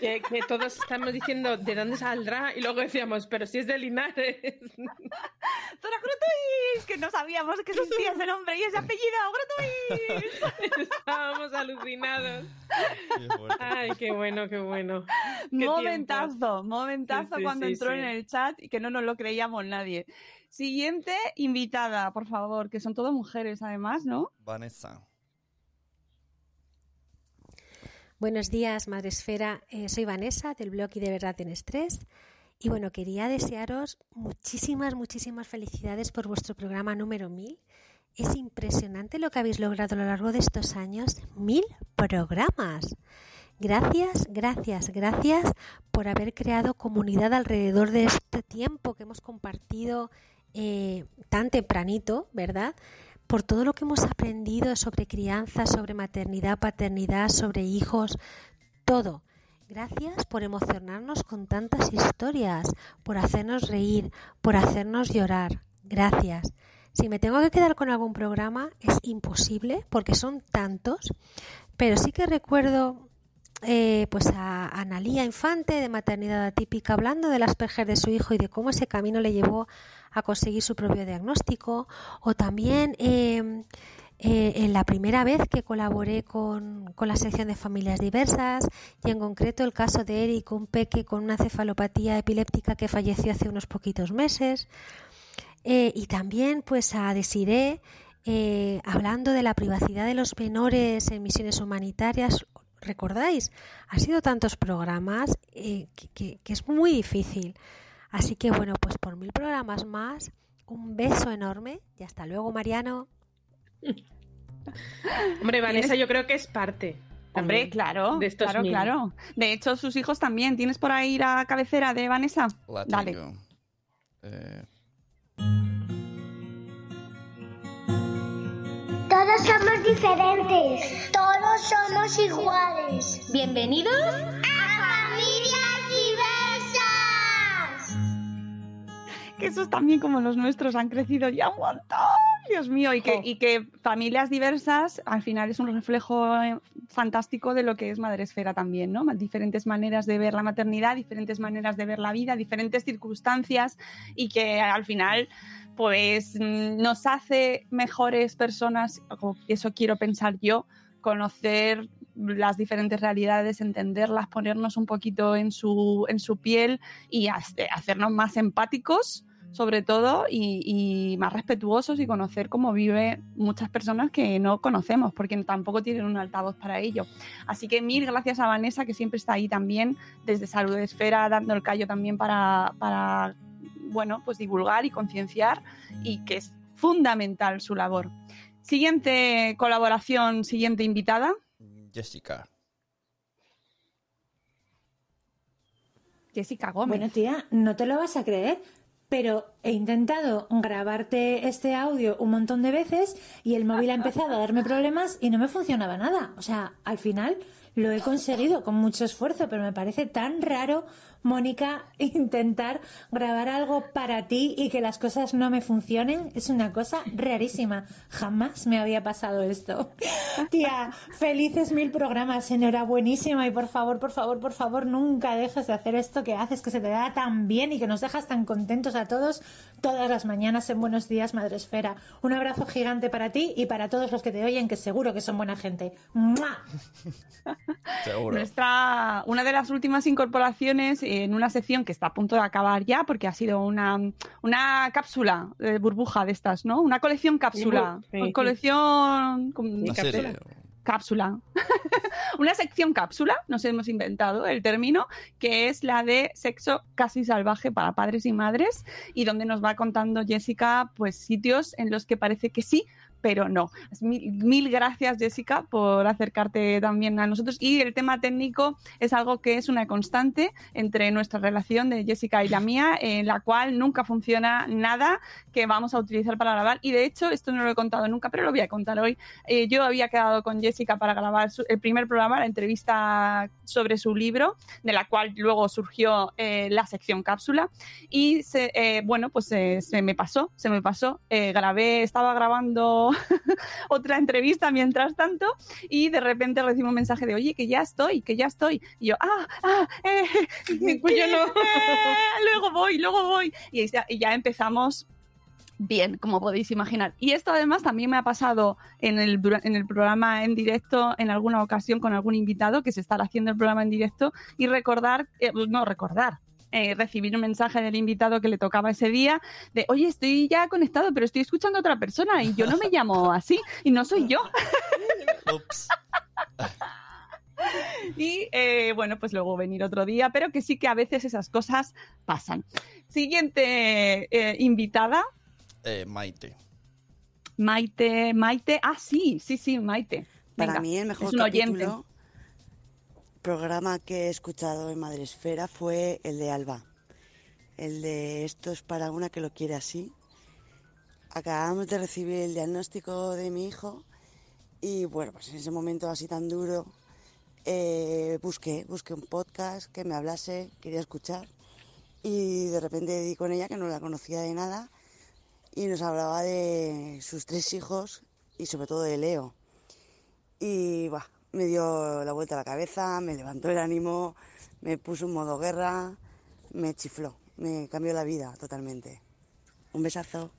Que, que todos estamos diciendo de dónde saldrá y luego decíamos, pero si es de Linares. ¡Zora Grutuis! Que no sabíamos que existía ese nombre y ese apellido. ¡Grutuis! Estábamos alucinados. Ay, qué bueno, qué bueno. Qué Momentazo, tiempos. momentazo Sí, sí, cuando sí, entró sí. en el chat y que no nos lo creíamos nadie. Siguiente invitada, por favor, que son todas mujeres además, ¿no? Vanessa. Buenos días, Madresfera. Eh, soy Vanessa del blog y de verdad en estrés. Y bueno, quería desearos muchísimas, muchísimas felicidades por vuestro programa número 1000. Es impresionante lo que habéis logrado a lo largo de estos años. Mil programas. Gracias, gracias, gracias por haber creado comunidad alrededor de este tiempo que hemos compartido eh, tan tempranito, ¿verdad? Por todo lo que hemos aprendido sobre crianza, sobre maternidad, paternidad, sobre hijos, todo. Gracias por emocionarnos con tantas historias, por hacernos reír, por hacernos llorar. Gracias. Si me tengo que quedar con algún programa es imposible porque son tantos, pero sí que recuerdo eh, pues a Analía Infante de maternidad atípica hablando del Asperger de su hijo y de cómo ese camino le llevó a conseguir su propio diagnóstico. O también eh, eh, en la primera vez que colaboré con, con la sección de familias diversas y en concreto el caso de Eric, un peque con una cefalopatía epiléptica que falleció hace unos poquitos meses. Eh, y también pues a Desiré eh, hablando de la privacidad de los menores en misiones humanitarias ¿Recordáis? Ha sido tantos programas eh, que, que- que es muy difícil. Así que bueno, pues por mil programas más, un beso enorme y hasta luego, Mariano. Hombre, Vanessa, ¿Tienes- yo creo que es parte. Hombre, también claro, de estos claro, mil. claro. De hecho, sus hijos también. ¿Tienes por ahí la cabecera de Vanessa? La Dale. Eh, Todos somos diferentes. Todos somos iguales. Bienvenidos a Familias Diversas. Que esos también como los nuestros han crecido ya un montón. Dios mío, y que, y que familias diversas al final es un reflejo eh, fantástico de lo que es Madresfera también, ¿no? Diferentes maneras de ver la maternidad, diferentes maneras de ver la vida, diferentes circunstancias y que al final pues mm, nos hace mejores personas, o eso quiero pensar yo, conocer las diferentes realidades, entenderlas, ponernos un poquito en su, en su piel y hace- hacernos más empáticos, sobre todo, y, y más respetuosos y conocer cómo vive muchas personas que no conocemos, porque tampoco tienen un altavoz para ello. Así que mil gracias a Vanessa, que siempre está ahí también, desde Salud Esfera, dando el callo también para, para bueno, pues divulgar y concienciar, y que es fundamental su labor. Siguiente colaboración, siguiente invitada. Jessica. Jessica Gómez. Bueno, tía, no te lo vas a creer, pero he intentado grabarte este audio un montón de veces y el móvil ha empezado a darme problemas y no me funcionaba nada. O sea, al final lo he conseguido con mucho esfuerzo, pero me parece tan raro, Mónica, intentar grabar algo para ti y que las cosas no me funcionen. Es una cosa rarísima. Jamás me había pasado esto. Tía, felices mil programas, enhorabuenísima y por favor, por favor, por favor, nunca dejes de hacer esto que haces, que se te da tan bien y que nos dejas tan contentos a todos todas las mañanas en Buenos Días, Madre Esfera. Un abrazo gigante para ti y para todos los que te oyen, que seguro que son buena gente. ¡Mua! Seguro. Nuestra, una de las últimas incorporaciones en una sección que está a punto de acabar ya, porque ha sido una, una cápsula de burbuja de estas, ¿no? Una colección cápsula. Sí, sí. Colección. Una serie. cápsula. Una sección cápsula, nos hemos inventado el término, que es la de sexo casi salvaje para padres y madres, y donde nos va contando Jessica, pues sitios en los que parece que sí, pero no. Mil, mil gracias, Jessica, por acercarte también a nosotros. Y el tema técnico es algo que es una constante entre nuestra relación de Jessica y la mía, en la cual nunca funciona nada que vamos a utilizar para grabar. Y de hecho, esto no lo he contado nunca, pero lo voy a contar hoy. Eh, yo había quedado con Jessica para grabar su- el primer programa, la entrevista sobre su libro, de la cual luego surgió eh, la sección cápsula. Y se, eh, bueno, pues eh, se me pasó, se me pasó. Eh, grabé, estaba grabando otra entrevista mientras tanto y de repente recibo un mensaje de, oye, que ya estoy, que ya estoy. Y yo, ah, ah, eh, Pues yo no. eh, luego voy, luego voy. Y ya, empezamos bien, como podéis imaginar. Y esto además también me ha pasado en el, en el programa en directo en alguna ocasión con algún invitado que se estará haciendo el programa en directo y recordar, eh, no recordar. Eh, recibir un mensaje del invitado que le tocaba ese día de oye estoy ya conectado pero estoy escuchando a otra persona y yo no me llamo así y no soy yo Ups. y eh, bueno, pues luego venir otro día, pero que sí que a veces esas cosas pasan. Siguiente eh, invitada, Eh, Maite. Maite, Maite, ah, sí, sí, sí, Maite. Para mí el mejor es un oyente. Programa que he escuchado en Madresfera fue el de Alba. El de esto es para una que lo quiere así. Acabamos de recibir el diagnóstico de mi hijo y bueno, pues en ese momento así tan duro eh, busqué, busqué un podcast que me hablase, quería escuchar y de repente di con ella que no la conocía de nada y nos hablaba de sus tres hijos y sobre todo de Leo. Y buah, me dio la vuelta a la cabeza, me levantó el ánimo, me puso un modo guerra, me chifló, me cambió la vida totalmente. Un besazo.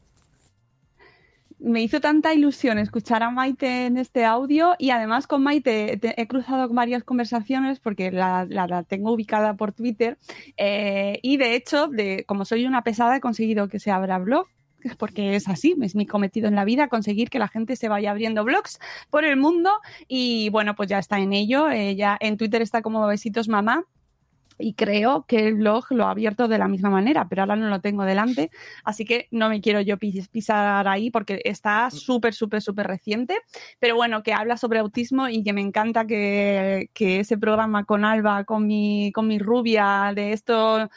Me hizo tanta ilusión escuchar a Maite en este audio y además con Maite te- he cruzado varias conversaciones porque la, la- la tengo ubicada por Twitter eh, y de hecho, de, como soy una pesada, he conseguido que se abra blog porque es así, es mi cometido en la vida, conseguir que la gente se vaya abriendo blogs por el mundo y bueno, pues ya está en ello, eh, en Twitter está como Besitos Mamá y creo que el blog lo ha abierto de la misma manera, pero ahora no lo tengo delante, así que no me quiero yo pis- pisar ahí porque está súper, súper, súper reciente, pero bueno, que habla sobre autismo y que me encanta que, que ese programa con Alba, con mi, con mi rubia, de esto...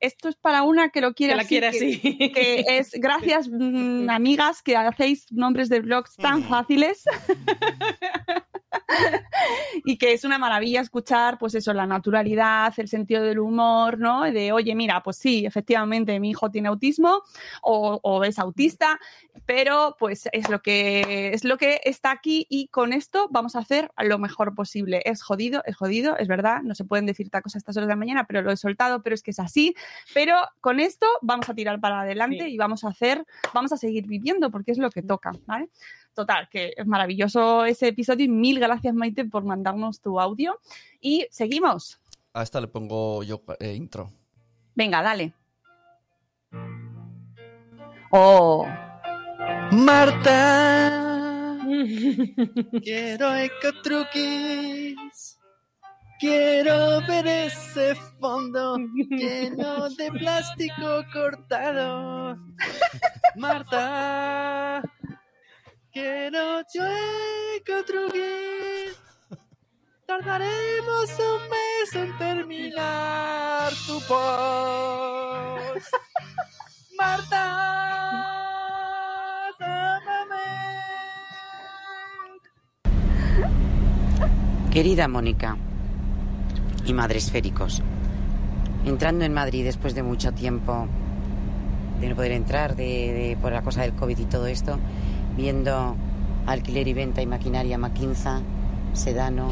Es, esto es para una que lo quiere Que la así, quiere que- así. que es gracias mm, amigas que hacéis nombres de blogs tan fáciles y que es una maravilla escuchar, pues eso, la naturalidad, el sentido del humor, ¿no? De, oye, mira, pues sí, efectivamente, mi hijo tiene autismo o, o es autista, pero pues es lo que es lo que está aquí y con esto vamos a hacer lo mejor posible. Es jodido, es jodido, es verdad, no se pueden decir tacos a estas horas de la mañana, pero lo he soltado, pero es que es así. Pero con esto vamos a tirar para adelante y vamos a hacer, vamos a seguir viviendo porque es lo que toca, ¿vale? Total, que es maravilloso ese episodio y mil gracias Maite por mandarnos tu audio. Y seguimos. A esta le pongo yo eh, intro. Venga, dale. Oh. Marta, quiero ecotruquis. Quiero ver ese fondo lleno de plástico cortado. Marta, quiero yo ecotruquis. Tardaremos un mes en terminar tu post. Marta, Querida Mónica y Madres Féricos, entrando en Madrid después de mucho tiempo de no poder entrar de, de- por la cosa del COVID y todo esto, viendo alquiler y venta y maquinaria Maquinza, Sedano,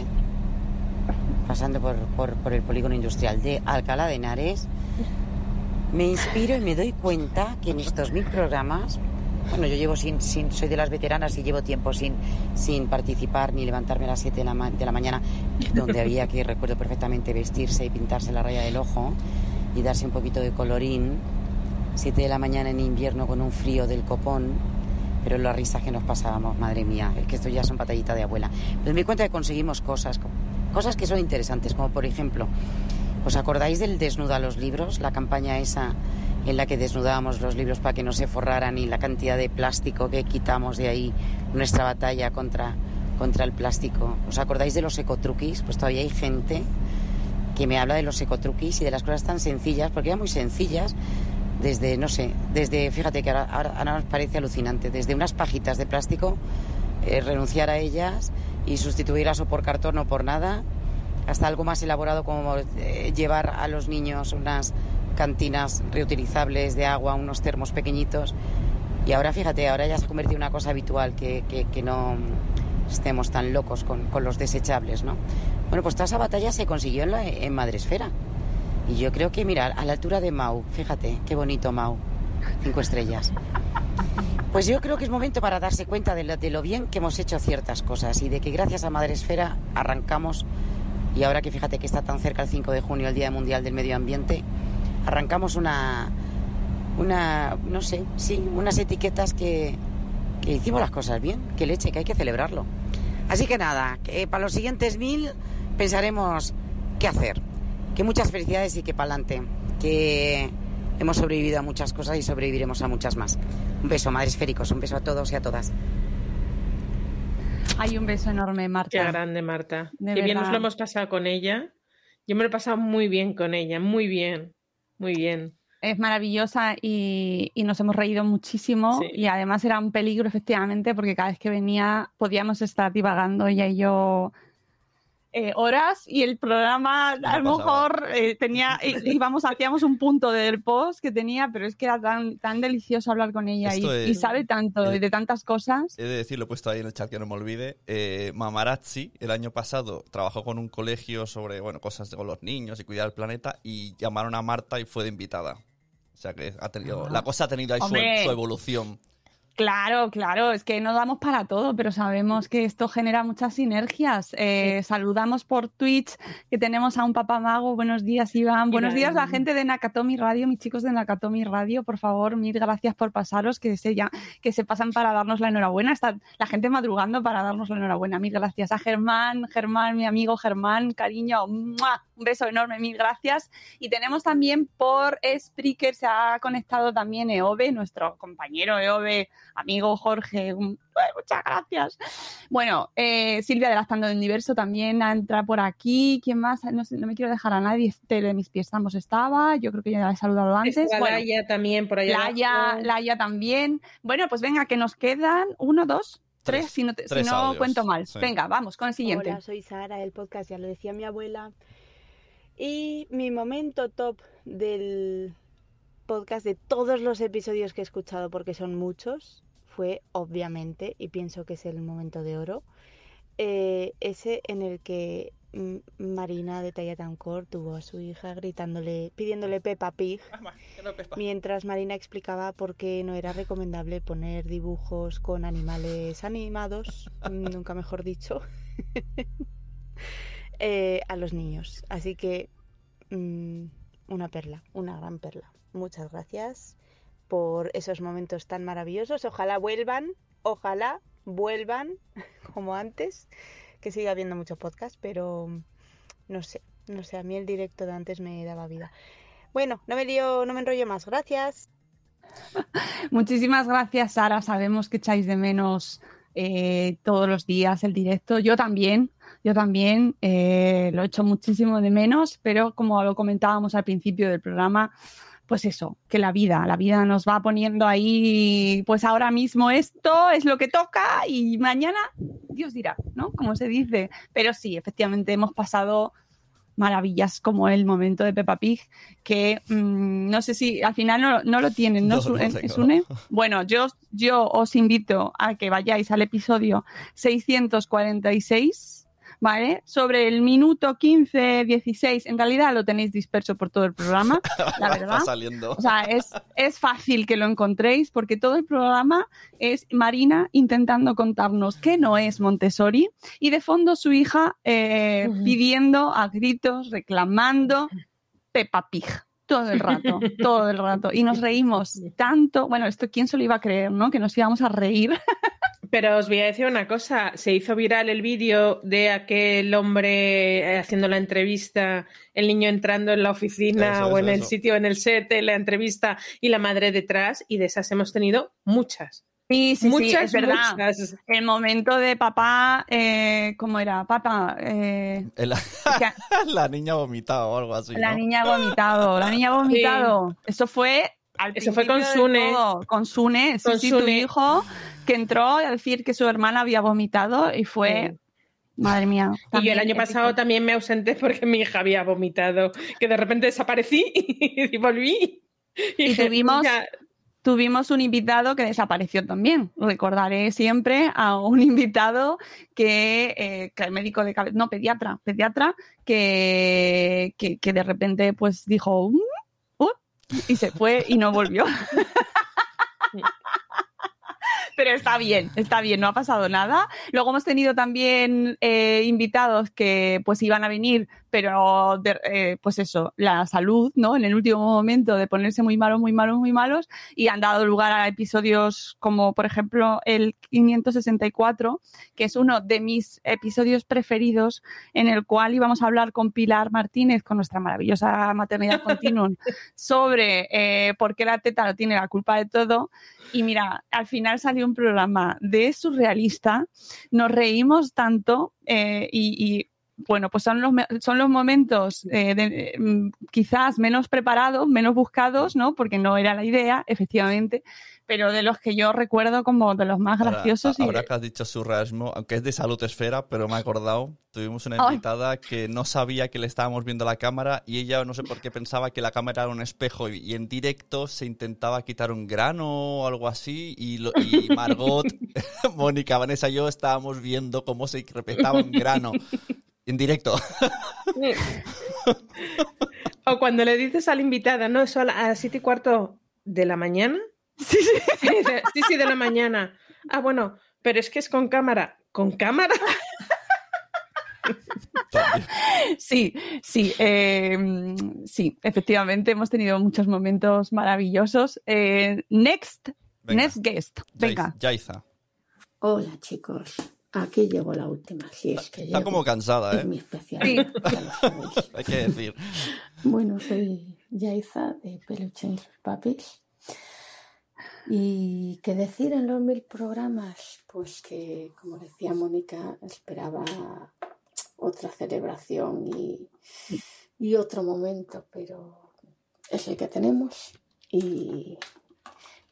pasando por, por- por el polígono industrial de Alcalá de Henares, me inspiro y me doy cuenta que en estos mil programas, bueno, yo llevo sin, sin soy de las veteranas y llevo tiempo sin, sin participar ni levantarme a las 7 de la, de la mañana, donde había que, recuerdo perfectamente, vestirse y pintarse la raya del ojo y darse un poquito de colorín. 7 de la mañana en invierno con un frío del copón, pero las risas que nos pasábamos, madre mía, es que esto ya son patallita de abuela. Pero me di cuenta que conseguimos cosas, co- cosas que son interesantes, como por ejemplo, ¿os acordáis del desnuda los libros? La campaña esa en la que desnudábamos los libros para que no se forraran y la cantidad de plástico que quitamos de ahí, nuestra batalla contra, contra el plástico. ¿Os acordáis de los ecotruquis? Pues todavía hay gente que me habla de los ecotruquis y de las cosas tan sencillas, porque eran muy sencillas, desde, no sé, desde, fíjate que ahora, nos parece alucinante, desde unas pajitas de plástico, eh, renunciar a ellas y sustituirlas o por cartón o por nada, hasta algo más elaborado como eh, llevar a los niños unas cantinas reutilizables de agua, unos termos pequeñitos. Y ahora fíjate, ahora ya se ha convertido en una cosa habitual que, que- que no estemos tan locos con, con los desechables, ¿no? Bueno, pues toda esa batalla se consiguió en, la, en Madresfera. Y yo creo que, mira, a la altura de Mau, fíjate, qué bonito Mau, cinco estrellas. Pues yo creo que es momento para darse cuenta de lo, bien que hemos hecho ciertas cosas y de que gracias a Madresfera arrancamos, y ahora que fíjate que está tan cerca el 5 de junio, el Día Mundial del Medio Ambiente, arrancamos una, una no sé, sí, unas etiquetas que, que hicimos las cosas bien, que leche, que hay que celebrarlo. Así que nada, para los siguientes mil pensaremos qué hacer. Que muchas felicidades y que pa'lante. Que hemos sobrevivido a muchas cosas y sobreviviremos a muchas más. Un beso, madres féricos, un beso a todos y a todas. Hay un beso enorme, Marta. Qué grande, Marta. De Qué bien nos lo hemos pasado con ella. Yo me lo he pasado muy bien con ella, muy bien, muy bien. Es maravillosa y, y nos hemos reído muchísimo Sí. y además era un peligro efectivamente porque cada vez que venía podíamos estar divagando ella y yo eh, horas y el programa a lo mejor eh, tenía i- íbamos hacíamos un punto del post que tenía pero es que era tan tan delicioso hablar con ella y, sabe tanto eh, de tantas cosas He de decir, lo he puesto ahí en el chat que no me olvide. eh, Mamarazzi, el año pasado, trabajó con un colegio sobre bueno, cosas con los niños y cuidar el planeta y llamaron a Marta y fue de invitada. O sea que ha tenido, la cosa ha tenido ahí su, su evolución. Claro, claro, es que no damos para todo, pero sabemos que esto genera muchas sinergias. Eh, Saludamos por Twitch que tenemos a un papá mago. Buenos días, Iván. Buenos días, la gente de Nakatomi Radio, mis chicos de Nakatomi Radio, por favor, mil gracias por pasaros, que se, ya, que se pasan para darnos la enhorabuena. Está la gente madrugando para darnos la enhorabuena. Mil gracias a Germán, Germán, mi amigo Germán, cariño, ¡mua! Un beso enorme, mil gracias. Y tenemos también por Spreaker, se ha conectado también Eove, nuestro compañero Eove, amigo Jorge. un- ¡Ay, muchas gracias. Bueno, eh, Silvia de Lactando del Universo también entra por aquí. ¿Quién más? No, sé, no me quiero dejar a nadie. Este de mis pies ambos estaba. Yo creo que ya la he saludado antes. Está Bueno, Laia también por allá. Laia. Laia también. Bueno, pues venga, que nos quedan uno, dos, Tres, si no, te- si tres no audios, cuento mal. sí. Venga, vamos con el siguiente. Hola, soy Sara del podcast, ya lo decía mi abuela. Y mi momento top del podcast, de todos los episodios que he escuchado, porque son muchos, fue obviamente, y pienso que es el momento de oro, eh, ese en el que Marina de Tallatancourt tuvo a su hija gritándole, pidiéndole Peppa Pig, mientras Marina explicaba por qué no era recomendable poner dibujos con animales animados, nunca mejor dicho, eh, a los niños. Así que mm, una perla, una gran perla. Muchas gracias por esos momentos tan maravillosos. Ojalá vuelvan, ojalá vuelvan como antes, que siga habiendo mucho podcast, pero no sé, no sé, a mí el directo de antes me daba vida. Bueno, no me lío, no me enrollo más. Gracias. Muchísimas gracias, Sara. Sabemos que echáis de menos eh, todos los días el directo. Yo también, yo también eh, lo echo muchísimo de menos, pero como lo comentábamos al principio del programa, pues eso, que la vida, la vida nos va poniendo ahí, pues ahora mismo esto es lo que toca y mañana Dios dirá, ¿no? Como se dice. Pero sí, efectivamente hemos pasado maravillas como el momento de Peppa Pig, que mm, no sé si al final no, no lo tienen, ¿no? No, tengo, Sune? Bueno, yo, yo os invito a que vayáis al episodio 646, ¿vale? Sobre el minuto 15, 16, en realidad lo tenéis disperso por todo el programa, la Va verdad. saliendo. O sea, es, es fácil que lo encontréis porque todo el programa es Marina intentando contarnos que no es Montessori y de fondo su hija eh, pidiendo a gritos, reclamando Peppa Pig. Todo el rato, todo el rato. Y nos reímos tanto. Bueno, esto quién se lo iba a creer, ¿no? Que nos íbamos a reír. Pero os voy a decir una cosa, se hizo viral el vídeo de aquel hombre eh, haciendo la entrevista, el niño entrando en la oficina Eso, o en eso, el eso. sitio, en el set de la entrevista y la madre detrás, y de esas hemos tenido muchas. Sí, sí, muchas, sí, es verdad. muchas. El momento de papá, eh, ¿cómo era? Papá, eh, El- la niña vomitado o algo así. La ¿no? niña ha vomitado, la niña ha vomitado. Eso fue al Eso fue con Sune. todo, Con Sune, sí, Con sí, tu Sune. hijo, que entró a decir que su hermana había vomitado y fue, madre mía. Y yo el año épico. pasado también me ausenté porque mi hija había vomitado, que de repente desaparecí y volví. Y dije, tuvimos. Tuvimos un invitado que desapareció también. Recordaré siempre a un invitado que, eh, que el médico de cabeza, no, pediatra, pediatra, que, que, de repente pues dijo, "Mm, uh", y se fue y no volvió. Pero está bien, está bien, no ha pasado nada. Luego hemos tenido también eh, invitados que pues iban a venir, pero de- eh, pues eso, la salud, ¿no? En el último momento de ponerse muy malos, muy malos, muy malos, y han dado lugar a episodios como por ejemplo el 564, que es uno de mis episodios preferidos, en el cual íbamos a hablar con Pilar Martínez, con nuestra maravillosa maternidad continuum, sobre eh, por qué la teta no tiene la culpa de todo. Y mira, al final salió un programa de surrealista, nos reímos tanto eh, y, y, bueno, pues son los, son los momentos eh, de- mm, quizás menos preparados, menos buscados, ¿no? Porque no era la idea, efectivamente, pero de los que yo recuerdo como de los más Ahora- graciosos. y Ahora de- que has dicho surrealismo, aunque es de salud esfera, pero me he acordado, tuvimos una Ay. invitada que no sabía que le estábamos viendo la cámara y ella no sé por qué pensaba que la cámara era un espejo y, y en directo se intentaba quitar un grano o algo así y, lo- y Margot, Mónica, Vanessa y yo estábamos viendo cómo se repetaba un grano en directo. O cuando le dices a la invitada, no, eso a la- a las siete y cuarto de la mañana. Sí, sí. sí, de la mañana. Ah, bueno, pero es que es con cámara. ¿Con cámara? Sí, sí, eh, mm, sí, efectivamente hemos tenido muchos momentos maravillosos. Eh, next, next guest, venga. Yaiza. Hola chicos, aquí llegó la última, si es que Está llego. como cansada, Es ¿eh? mi especial, Sí. ya lo sabéis. Hay que decir. Bueno, soy Yaiza de Peluche y los Papis. Y qué decir en los mil programas, pues que, como decía Mónica, esperaba otra celebración y, y otro momento, pero es el que tenemos. Y,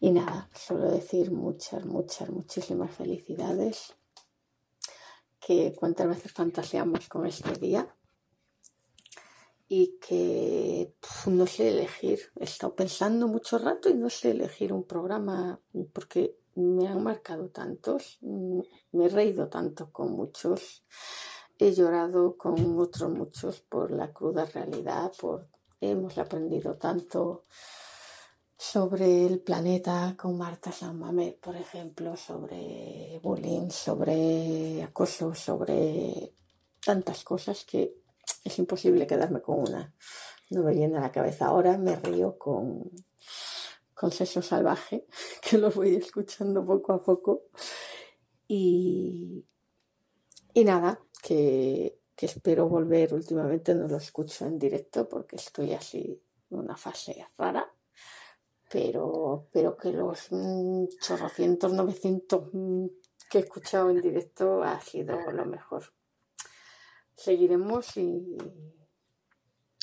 y nada, solo decir muchas, muchas, muchísimas felicidades. Que cuántas veces fantaseamos con este día y que no sé elegir. He estado pensando mucho rato y no sé elegir un programa porque me han marcado tantos, me he reído tanto con muchos, he llorado con otros muchos por la cruda realidad, por hemos aprendido tanto sobre el planeta con Marta San Mamet, por ejemplo, sobre bullying, sobre acoso, sobre tantas cosas que es imposible quedarme con una. No me llena la cabeza. Ahora me río con, con Sexo Salvaje, que lo voy escuchando poco a poco. Y, y nada, que, que espero volver. Últimamente no lo escucho en directo porque estoy así en una fase rara. Pero, pero que los mm, chorrocientos, 900 mm, que he escuchado en directo ha sido lo mejor. Seguiremos y,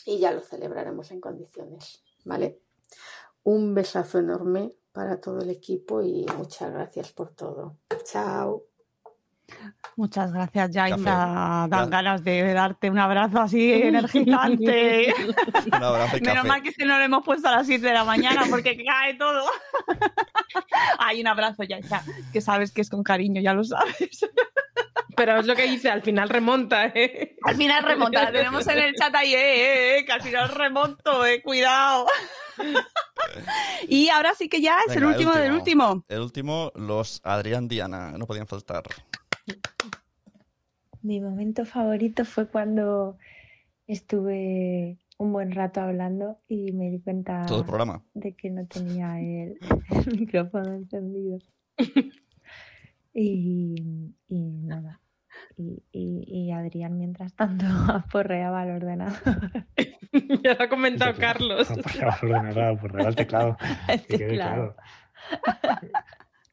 y ya lo celebraremos en condiciones, ¿vale? Un besazo enorme para todo el equipo y muchas gracias por todo. Chao. Muchas gracias. Café. Dan ganas de darte un abrazo así energizante. Un abrazo y Menos café. mal que se no lo hemos puesto a las 7 de la mañana porque cae todo. Hay un abrazo, Jaisa, que sabes que es con cariño, ya lo sabes. Pero es lo que dice, al final remonta, ¿eh? Al final remonta, la tenemos en el chat ahí, eh, eh, eh, que al final remonto, eh, cuidado. y ahora sí que ya es el último del último. El último, los Adrián Diana, no podían faltar. Mi momento favorito fue cuando estuve un buen rato hablando y me di cuenta Todo el programa. de que no tenía el, el micrófono encendido. Y, y nada. Y, y- y Adrián, mientras tanto, aporreaba al ordenador. ya lo ha comentado Carlos. Aporreaba el ordenador, aporreaba el teclado. El que quede teclado.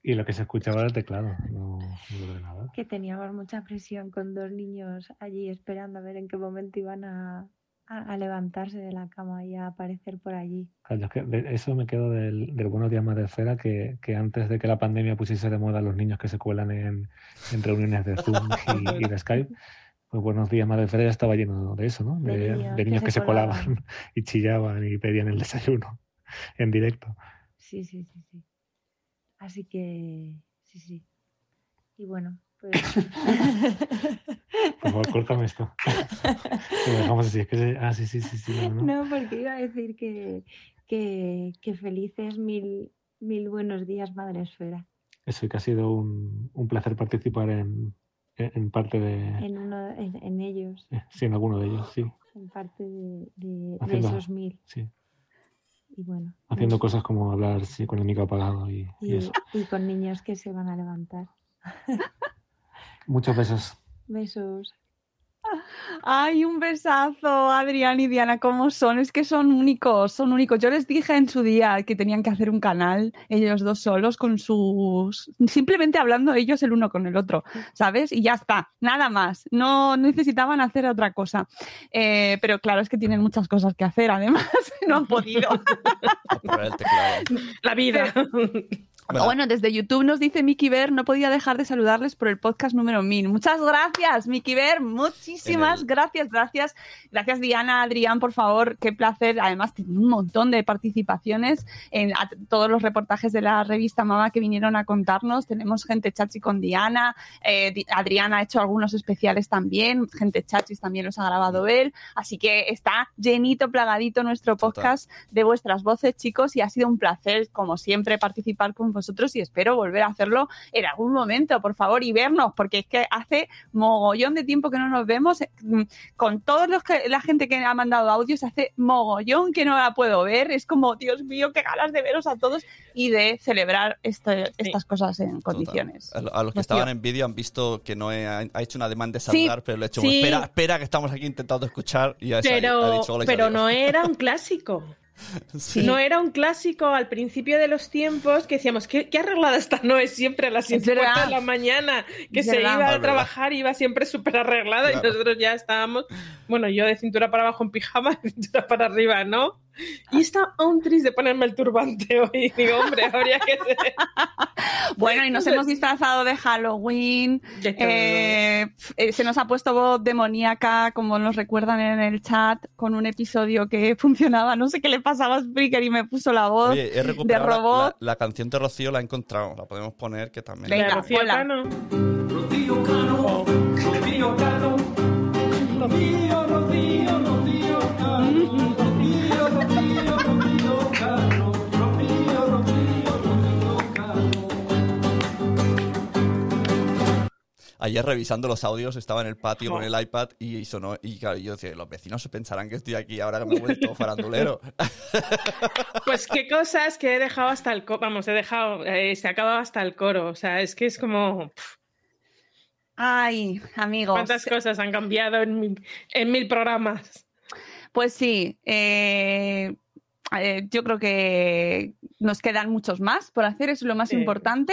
Y lo que se escuchaba era el teclado, no el ordenador. Que teníamos mucha presión con dos niños allí esperando a ver en qué momento iban a, a- a levantarse de la cama y a aparecer por allí. Claro, yo es que de- eso me quedo del, del Buenos Días Madre Esfera, que, que antes de que la pandemia pusiese de moda los niños que se cuelan en, en reuniones de Zoom y, y de Skype, pues Buenos Días Madre Esfera ya estaba lleno de eso, ¿no? De De, niños de que se que se colaban. colaban y chillaban y pedían el desayuno en directo. Sí, sí, sí, sí. Así que, sí, sí. Y bueno, pues... Por favor, córtame esto. Lo dejamos así. Es que se- ah, sí, sí, sí, sí, no, no. No, porque iba a decir que, que, que felices mil, mil buenos días, Madre Esfera. Eso, y que ha sido un, un placer participar en, en, parte de, En, uno, en, en ellos, sí, en alguno de ellos, sí. en parte de, de- esos mil. sí. Y bueno, Haciendo cosas como hablar sí, con el micro apagado y, y y, eso. y con niños que se van a levantar. Muchos besos. Besos. Ay, un besazo, Adrián y Diana, ¿cómo son? Es que son únicos, son únicos. Yo les dije en su día que tenían que hacer un canal, ellos dos solos, con sus... simplemente hablando ellos el uno con el otro, ¿sabes? Y ya está, nada más. No necesitaban hacer otra cosa. Eh, pero claro, es que tienen muchas cosas que hacer, además, no han podido. La vida. Bueno. desde YouTube nos dice Miki Ver, no podía dejar de saludarles por el podcast número 1000. Muchas gracias, Miki Ver, muchísimas gracias, gracias. Gracias, Diana, Adrián, por favor, qué placer. Además, tiene un montón de participaciones en a- todos los reportajes de la revista Mama que vinieron a contarnos. Tenemos gente chachi con Diana, eh, Di- Adrián ha hecho algunos especiales también, gente chachis también los ha grabado él. Así que está llenito, plagadito nuestro podcast de vuestras voces, chicos, y ha sido un placer, como siempre, participar con vosotros y espero volver a hacerlo en algún momento, por favor, y vernos, porque es que hace mogollón de tiempo que no nos vemos. eh, mm, Con todos los que la gente que ha mandado audios, hace mogollón que no la puedo ver. Es como, Dios mío, qué ganas de veros a todos y de celebrar este- estas cosas en condiciones. A, lo- a los que Hostia. estaban en vídeo han visto que no he, ha hecho una demanda de saludar, pero le he hecho sí. espera, espera, que estamos aquí intentando escuchar y ya se ha- Pero, dicho hola pero no era un clásico. Sí. No era un clásico al principio de los tiempos que decíamos, ¿qué, qué arreglada está Noé siempre a las 7 verdad. de la mañana? Que Es se verdad. iba Es a verdad. trabajar y iba siempre súper arreglada Claro. y nosotros ya estábamos, bueno, yo de cintura para abajo en pijama, de cintura para arriba, ¿no? Y está aún triste de ponerme el turbante hoy. Digo, hombre, habría que ser. Bueno, y nos hemos disfrazado de Halloween. De eh, eh, se nos ha puesto voz demoníaca, como nos recuerdan en el chat, con un episodio que funcionaba. No sé qué le pasaba a Spreaker y me puso la voz Oye, he de la- robot. La, la canción de Rocío, la he encontrado. La podemos poner que también. Venga, Rocío. Cano. Rocío Cano, Rocío Cano, Ayer revisando los audios, estaba en el patio con el iPad y sonó. Y claro, yo decía, los vecinos se pensarán que estoy aquí ahora que me he vuelto farandulero. Pues qué cosas que he dejado hasta el coro. Vamos, he dejado. eh, se acaba hasta el coro. O sea, es que es como. Ay, amigos. ¿Cuántas cosas han cambiado en, mil- en mil programas? Pues sí, eh, eh, yo creo que nos quedan muchos más por hacer, eso es lo más Sí. importante,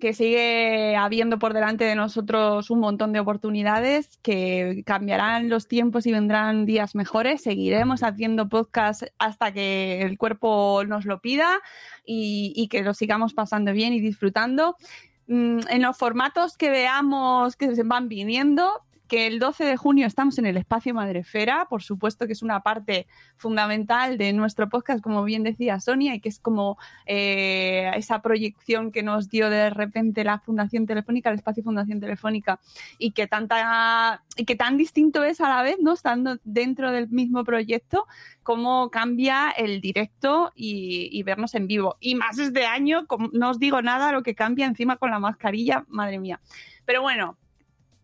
que sigue habiendo por delante de nosotros un montón de oportunidades, que cambiarán los tiempos y vendrán días mejores, seguiremos haciendo podcast hasta que el cuerpo nos lo pida y, y que lo sigamos pasando bien y disfrutando. Mm, En los formatos que veamos que se van viniendo, que el 12 de junio estamos en el espacio Madrefera, por supuesto que es una parte fundamental de nuestro podcast, como bien decía Sonia, y que es como eh, esa proyección que nos dio de repente la Fundación Telefónica, el espacio Fundación Telefónica, y que tanta y que tan distinto es a la vez, ¿no? Estando dentro del mismo proyecto, cómo cambia el directo y, y vernos en vivo. Y más este año, no os digo nada, lo que cambia encima con la mascarilla, madre mía. Pero bueno,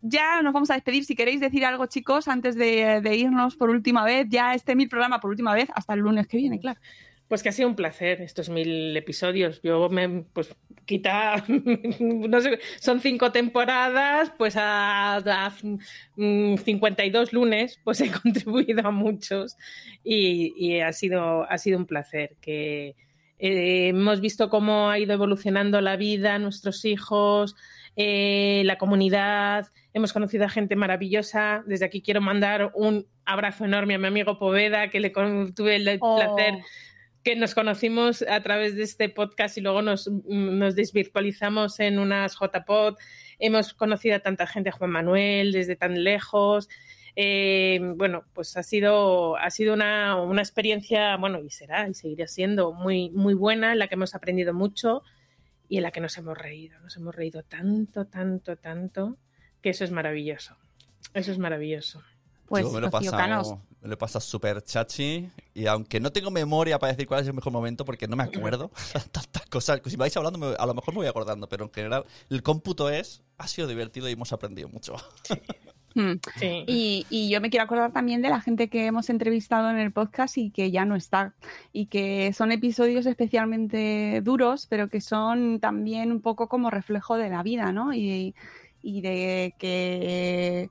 ya nos vamos a despedir. Si queréis decir algo, chicos, antes de, irnos por última vez, ya este mil programa por última vez, hasta el lunes que viene, claro. Pues que ha sido un placer estos mil episodios. Yo me, pues, quita, no sé, son cinco temporadas, pues a, a, mm, 52 lunes, pues he contribuido a muchos y, y ha, sido, ha sido un placer. Que eh, hemos visto cómo ha ido evolucionando la vida, nuestros hijos, eh, la comunidad. Hemos conocido a gente maravillosa. Desde aquí quiero mandar un abrazo enorme a mi amigo Poveda, que le con- tuve el Oh. placer que nos conocimos a través de este podcast y luego nos, nos desvirtualizamos en unas JPod. Hemos conocido a tanta gente, a Juan Manuel, desde tan lejos. Eh, bueno, pues ha sido, ha sido una, una experiencia, bueno, y será, y seguirá siendo muy, muy buena, en la que hemos aprendido mucho y en la que nos hemos reído. Nos hemos reído tanto, tanto, tanto, que eso es maravilloso. Eso es maravilloso. Pues, Yo me lo me lo he pasado súper chachi y aunque no tengo memoria para decir cuál es el mejor momento porque no me acuerdo, tantas cosas, si vais hablando me- a lo mejor me voy acordando, pero en general el cómputo es, ha sido divertido y hemos aprendido mucho. Hmm. Y, y yo me quiero acordar también de la gente que hemos entrevistado en el podcast y que ya no está. Y que son episodios especialmente duros, pero que son también un poco como reflejo de la vida, ¿no? Y, y de que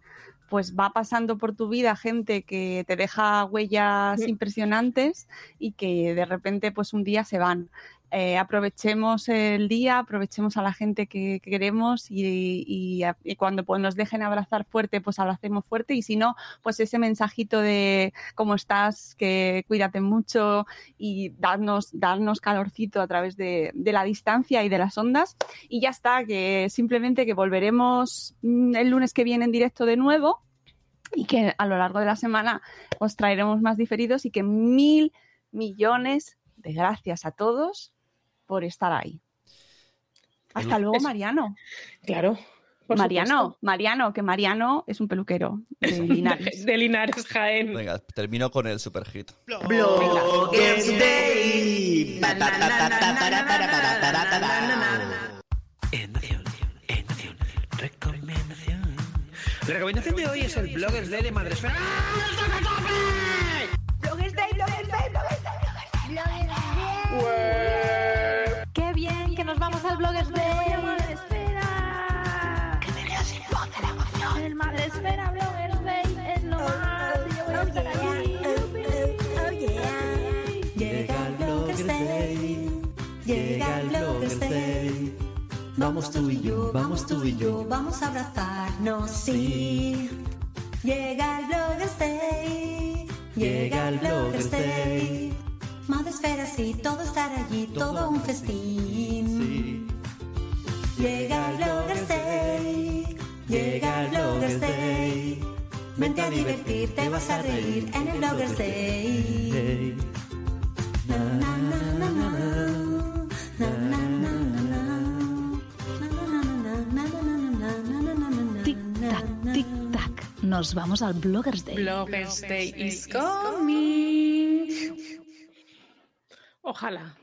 pues va pasando por tu vida gente que te deja huellas impresionantes y que de repente pues un día se van. Eh, aprovechemos el día, aprovechemos a la gente que, que queremos y cuando pues, nos dejen abrazar fuerte, pues abracemos fuerte. Y si no, pues ese mensajito de cómo estás, que cuídate mucho y darnos, darnos calorcito a través de, de la distancia y de las ondas. Y ya está, que simplemente que volveremos mm, el lunes que viene en directo de nuevo y que a lo largo de la semana os traeremos más diferidos y que mil millones de gracias a todos por estar ahí. Hasta luego, Mariano. Claro. por Mariano, supuesto. Mariano, que Mariano es un peluquero de Linares. De Linares, Jaén. Venga, termino con el super hit. Bloggers Day. La recomendación de hoy es el Bloggers Day de Madresfera. Bloggers El Madresfera Bloggers Day es lo más. y yo voy a estar allí. Llega el Bloggers Day. Llega el Bloggers Day. Vamos tú y yo, vamos tú y yo. Vamos a abrazarnos, sí. Llega el Bloggers Day. Llega el Bloggers Day. Madresfera sí, todo estar allí, todo un festín. Llega el Bloggers Day. Vente a divertir, te vas a reír en el Bloggers Day. Na, na, na, na, na. Na, na, na, na, na. Tic-tac, tic-tac. Nos vamos al Bloggers Day. Bloggers Day is coming. Ojalá.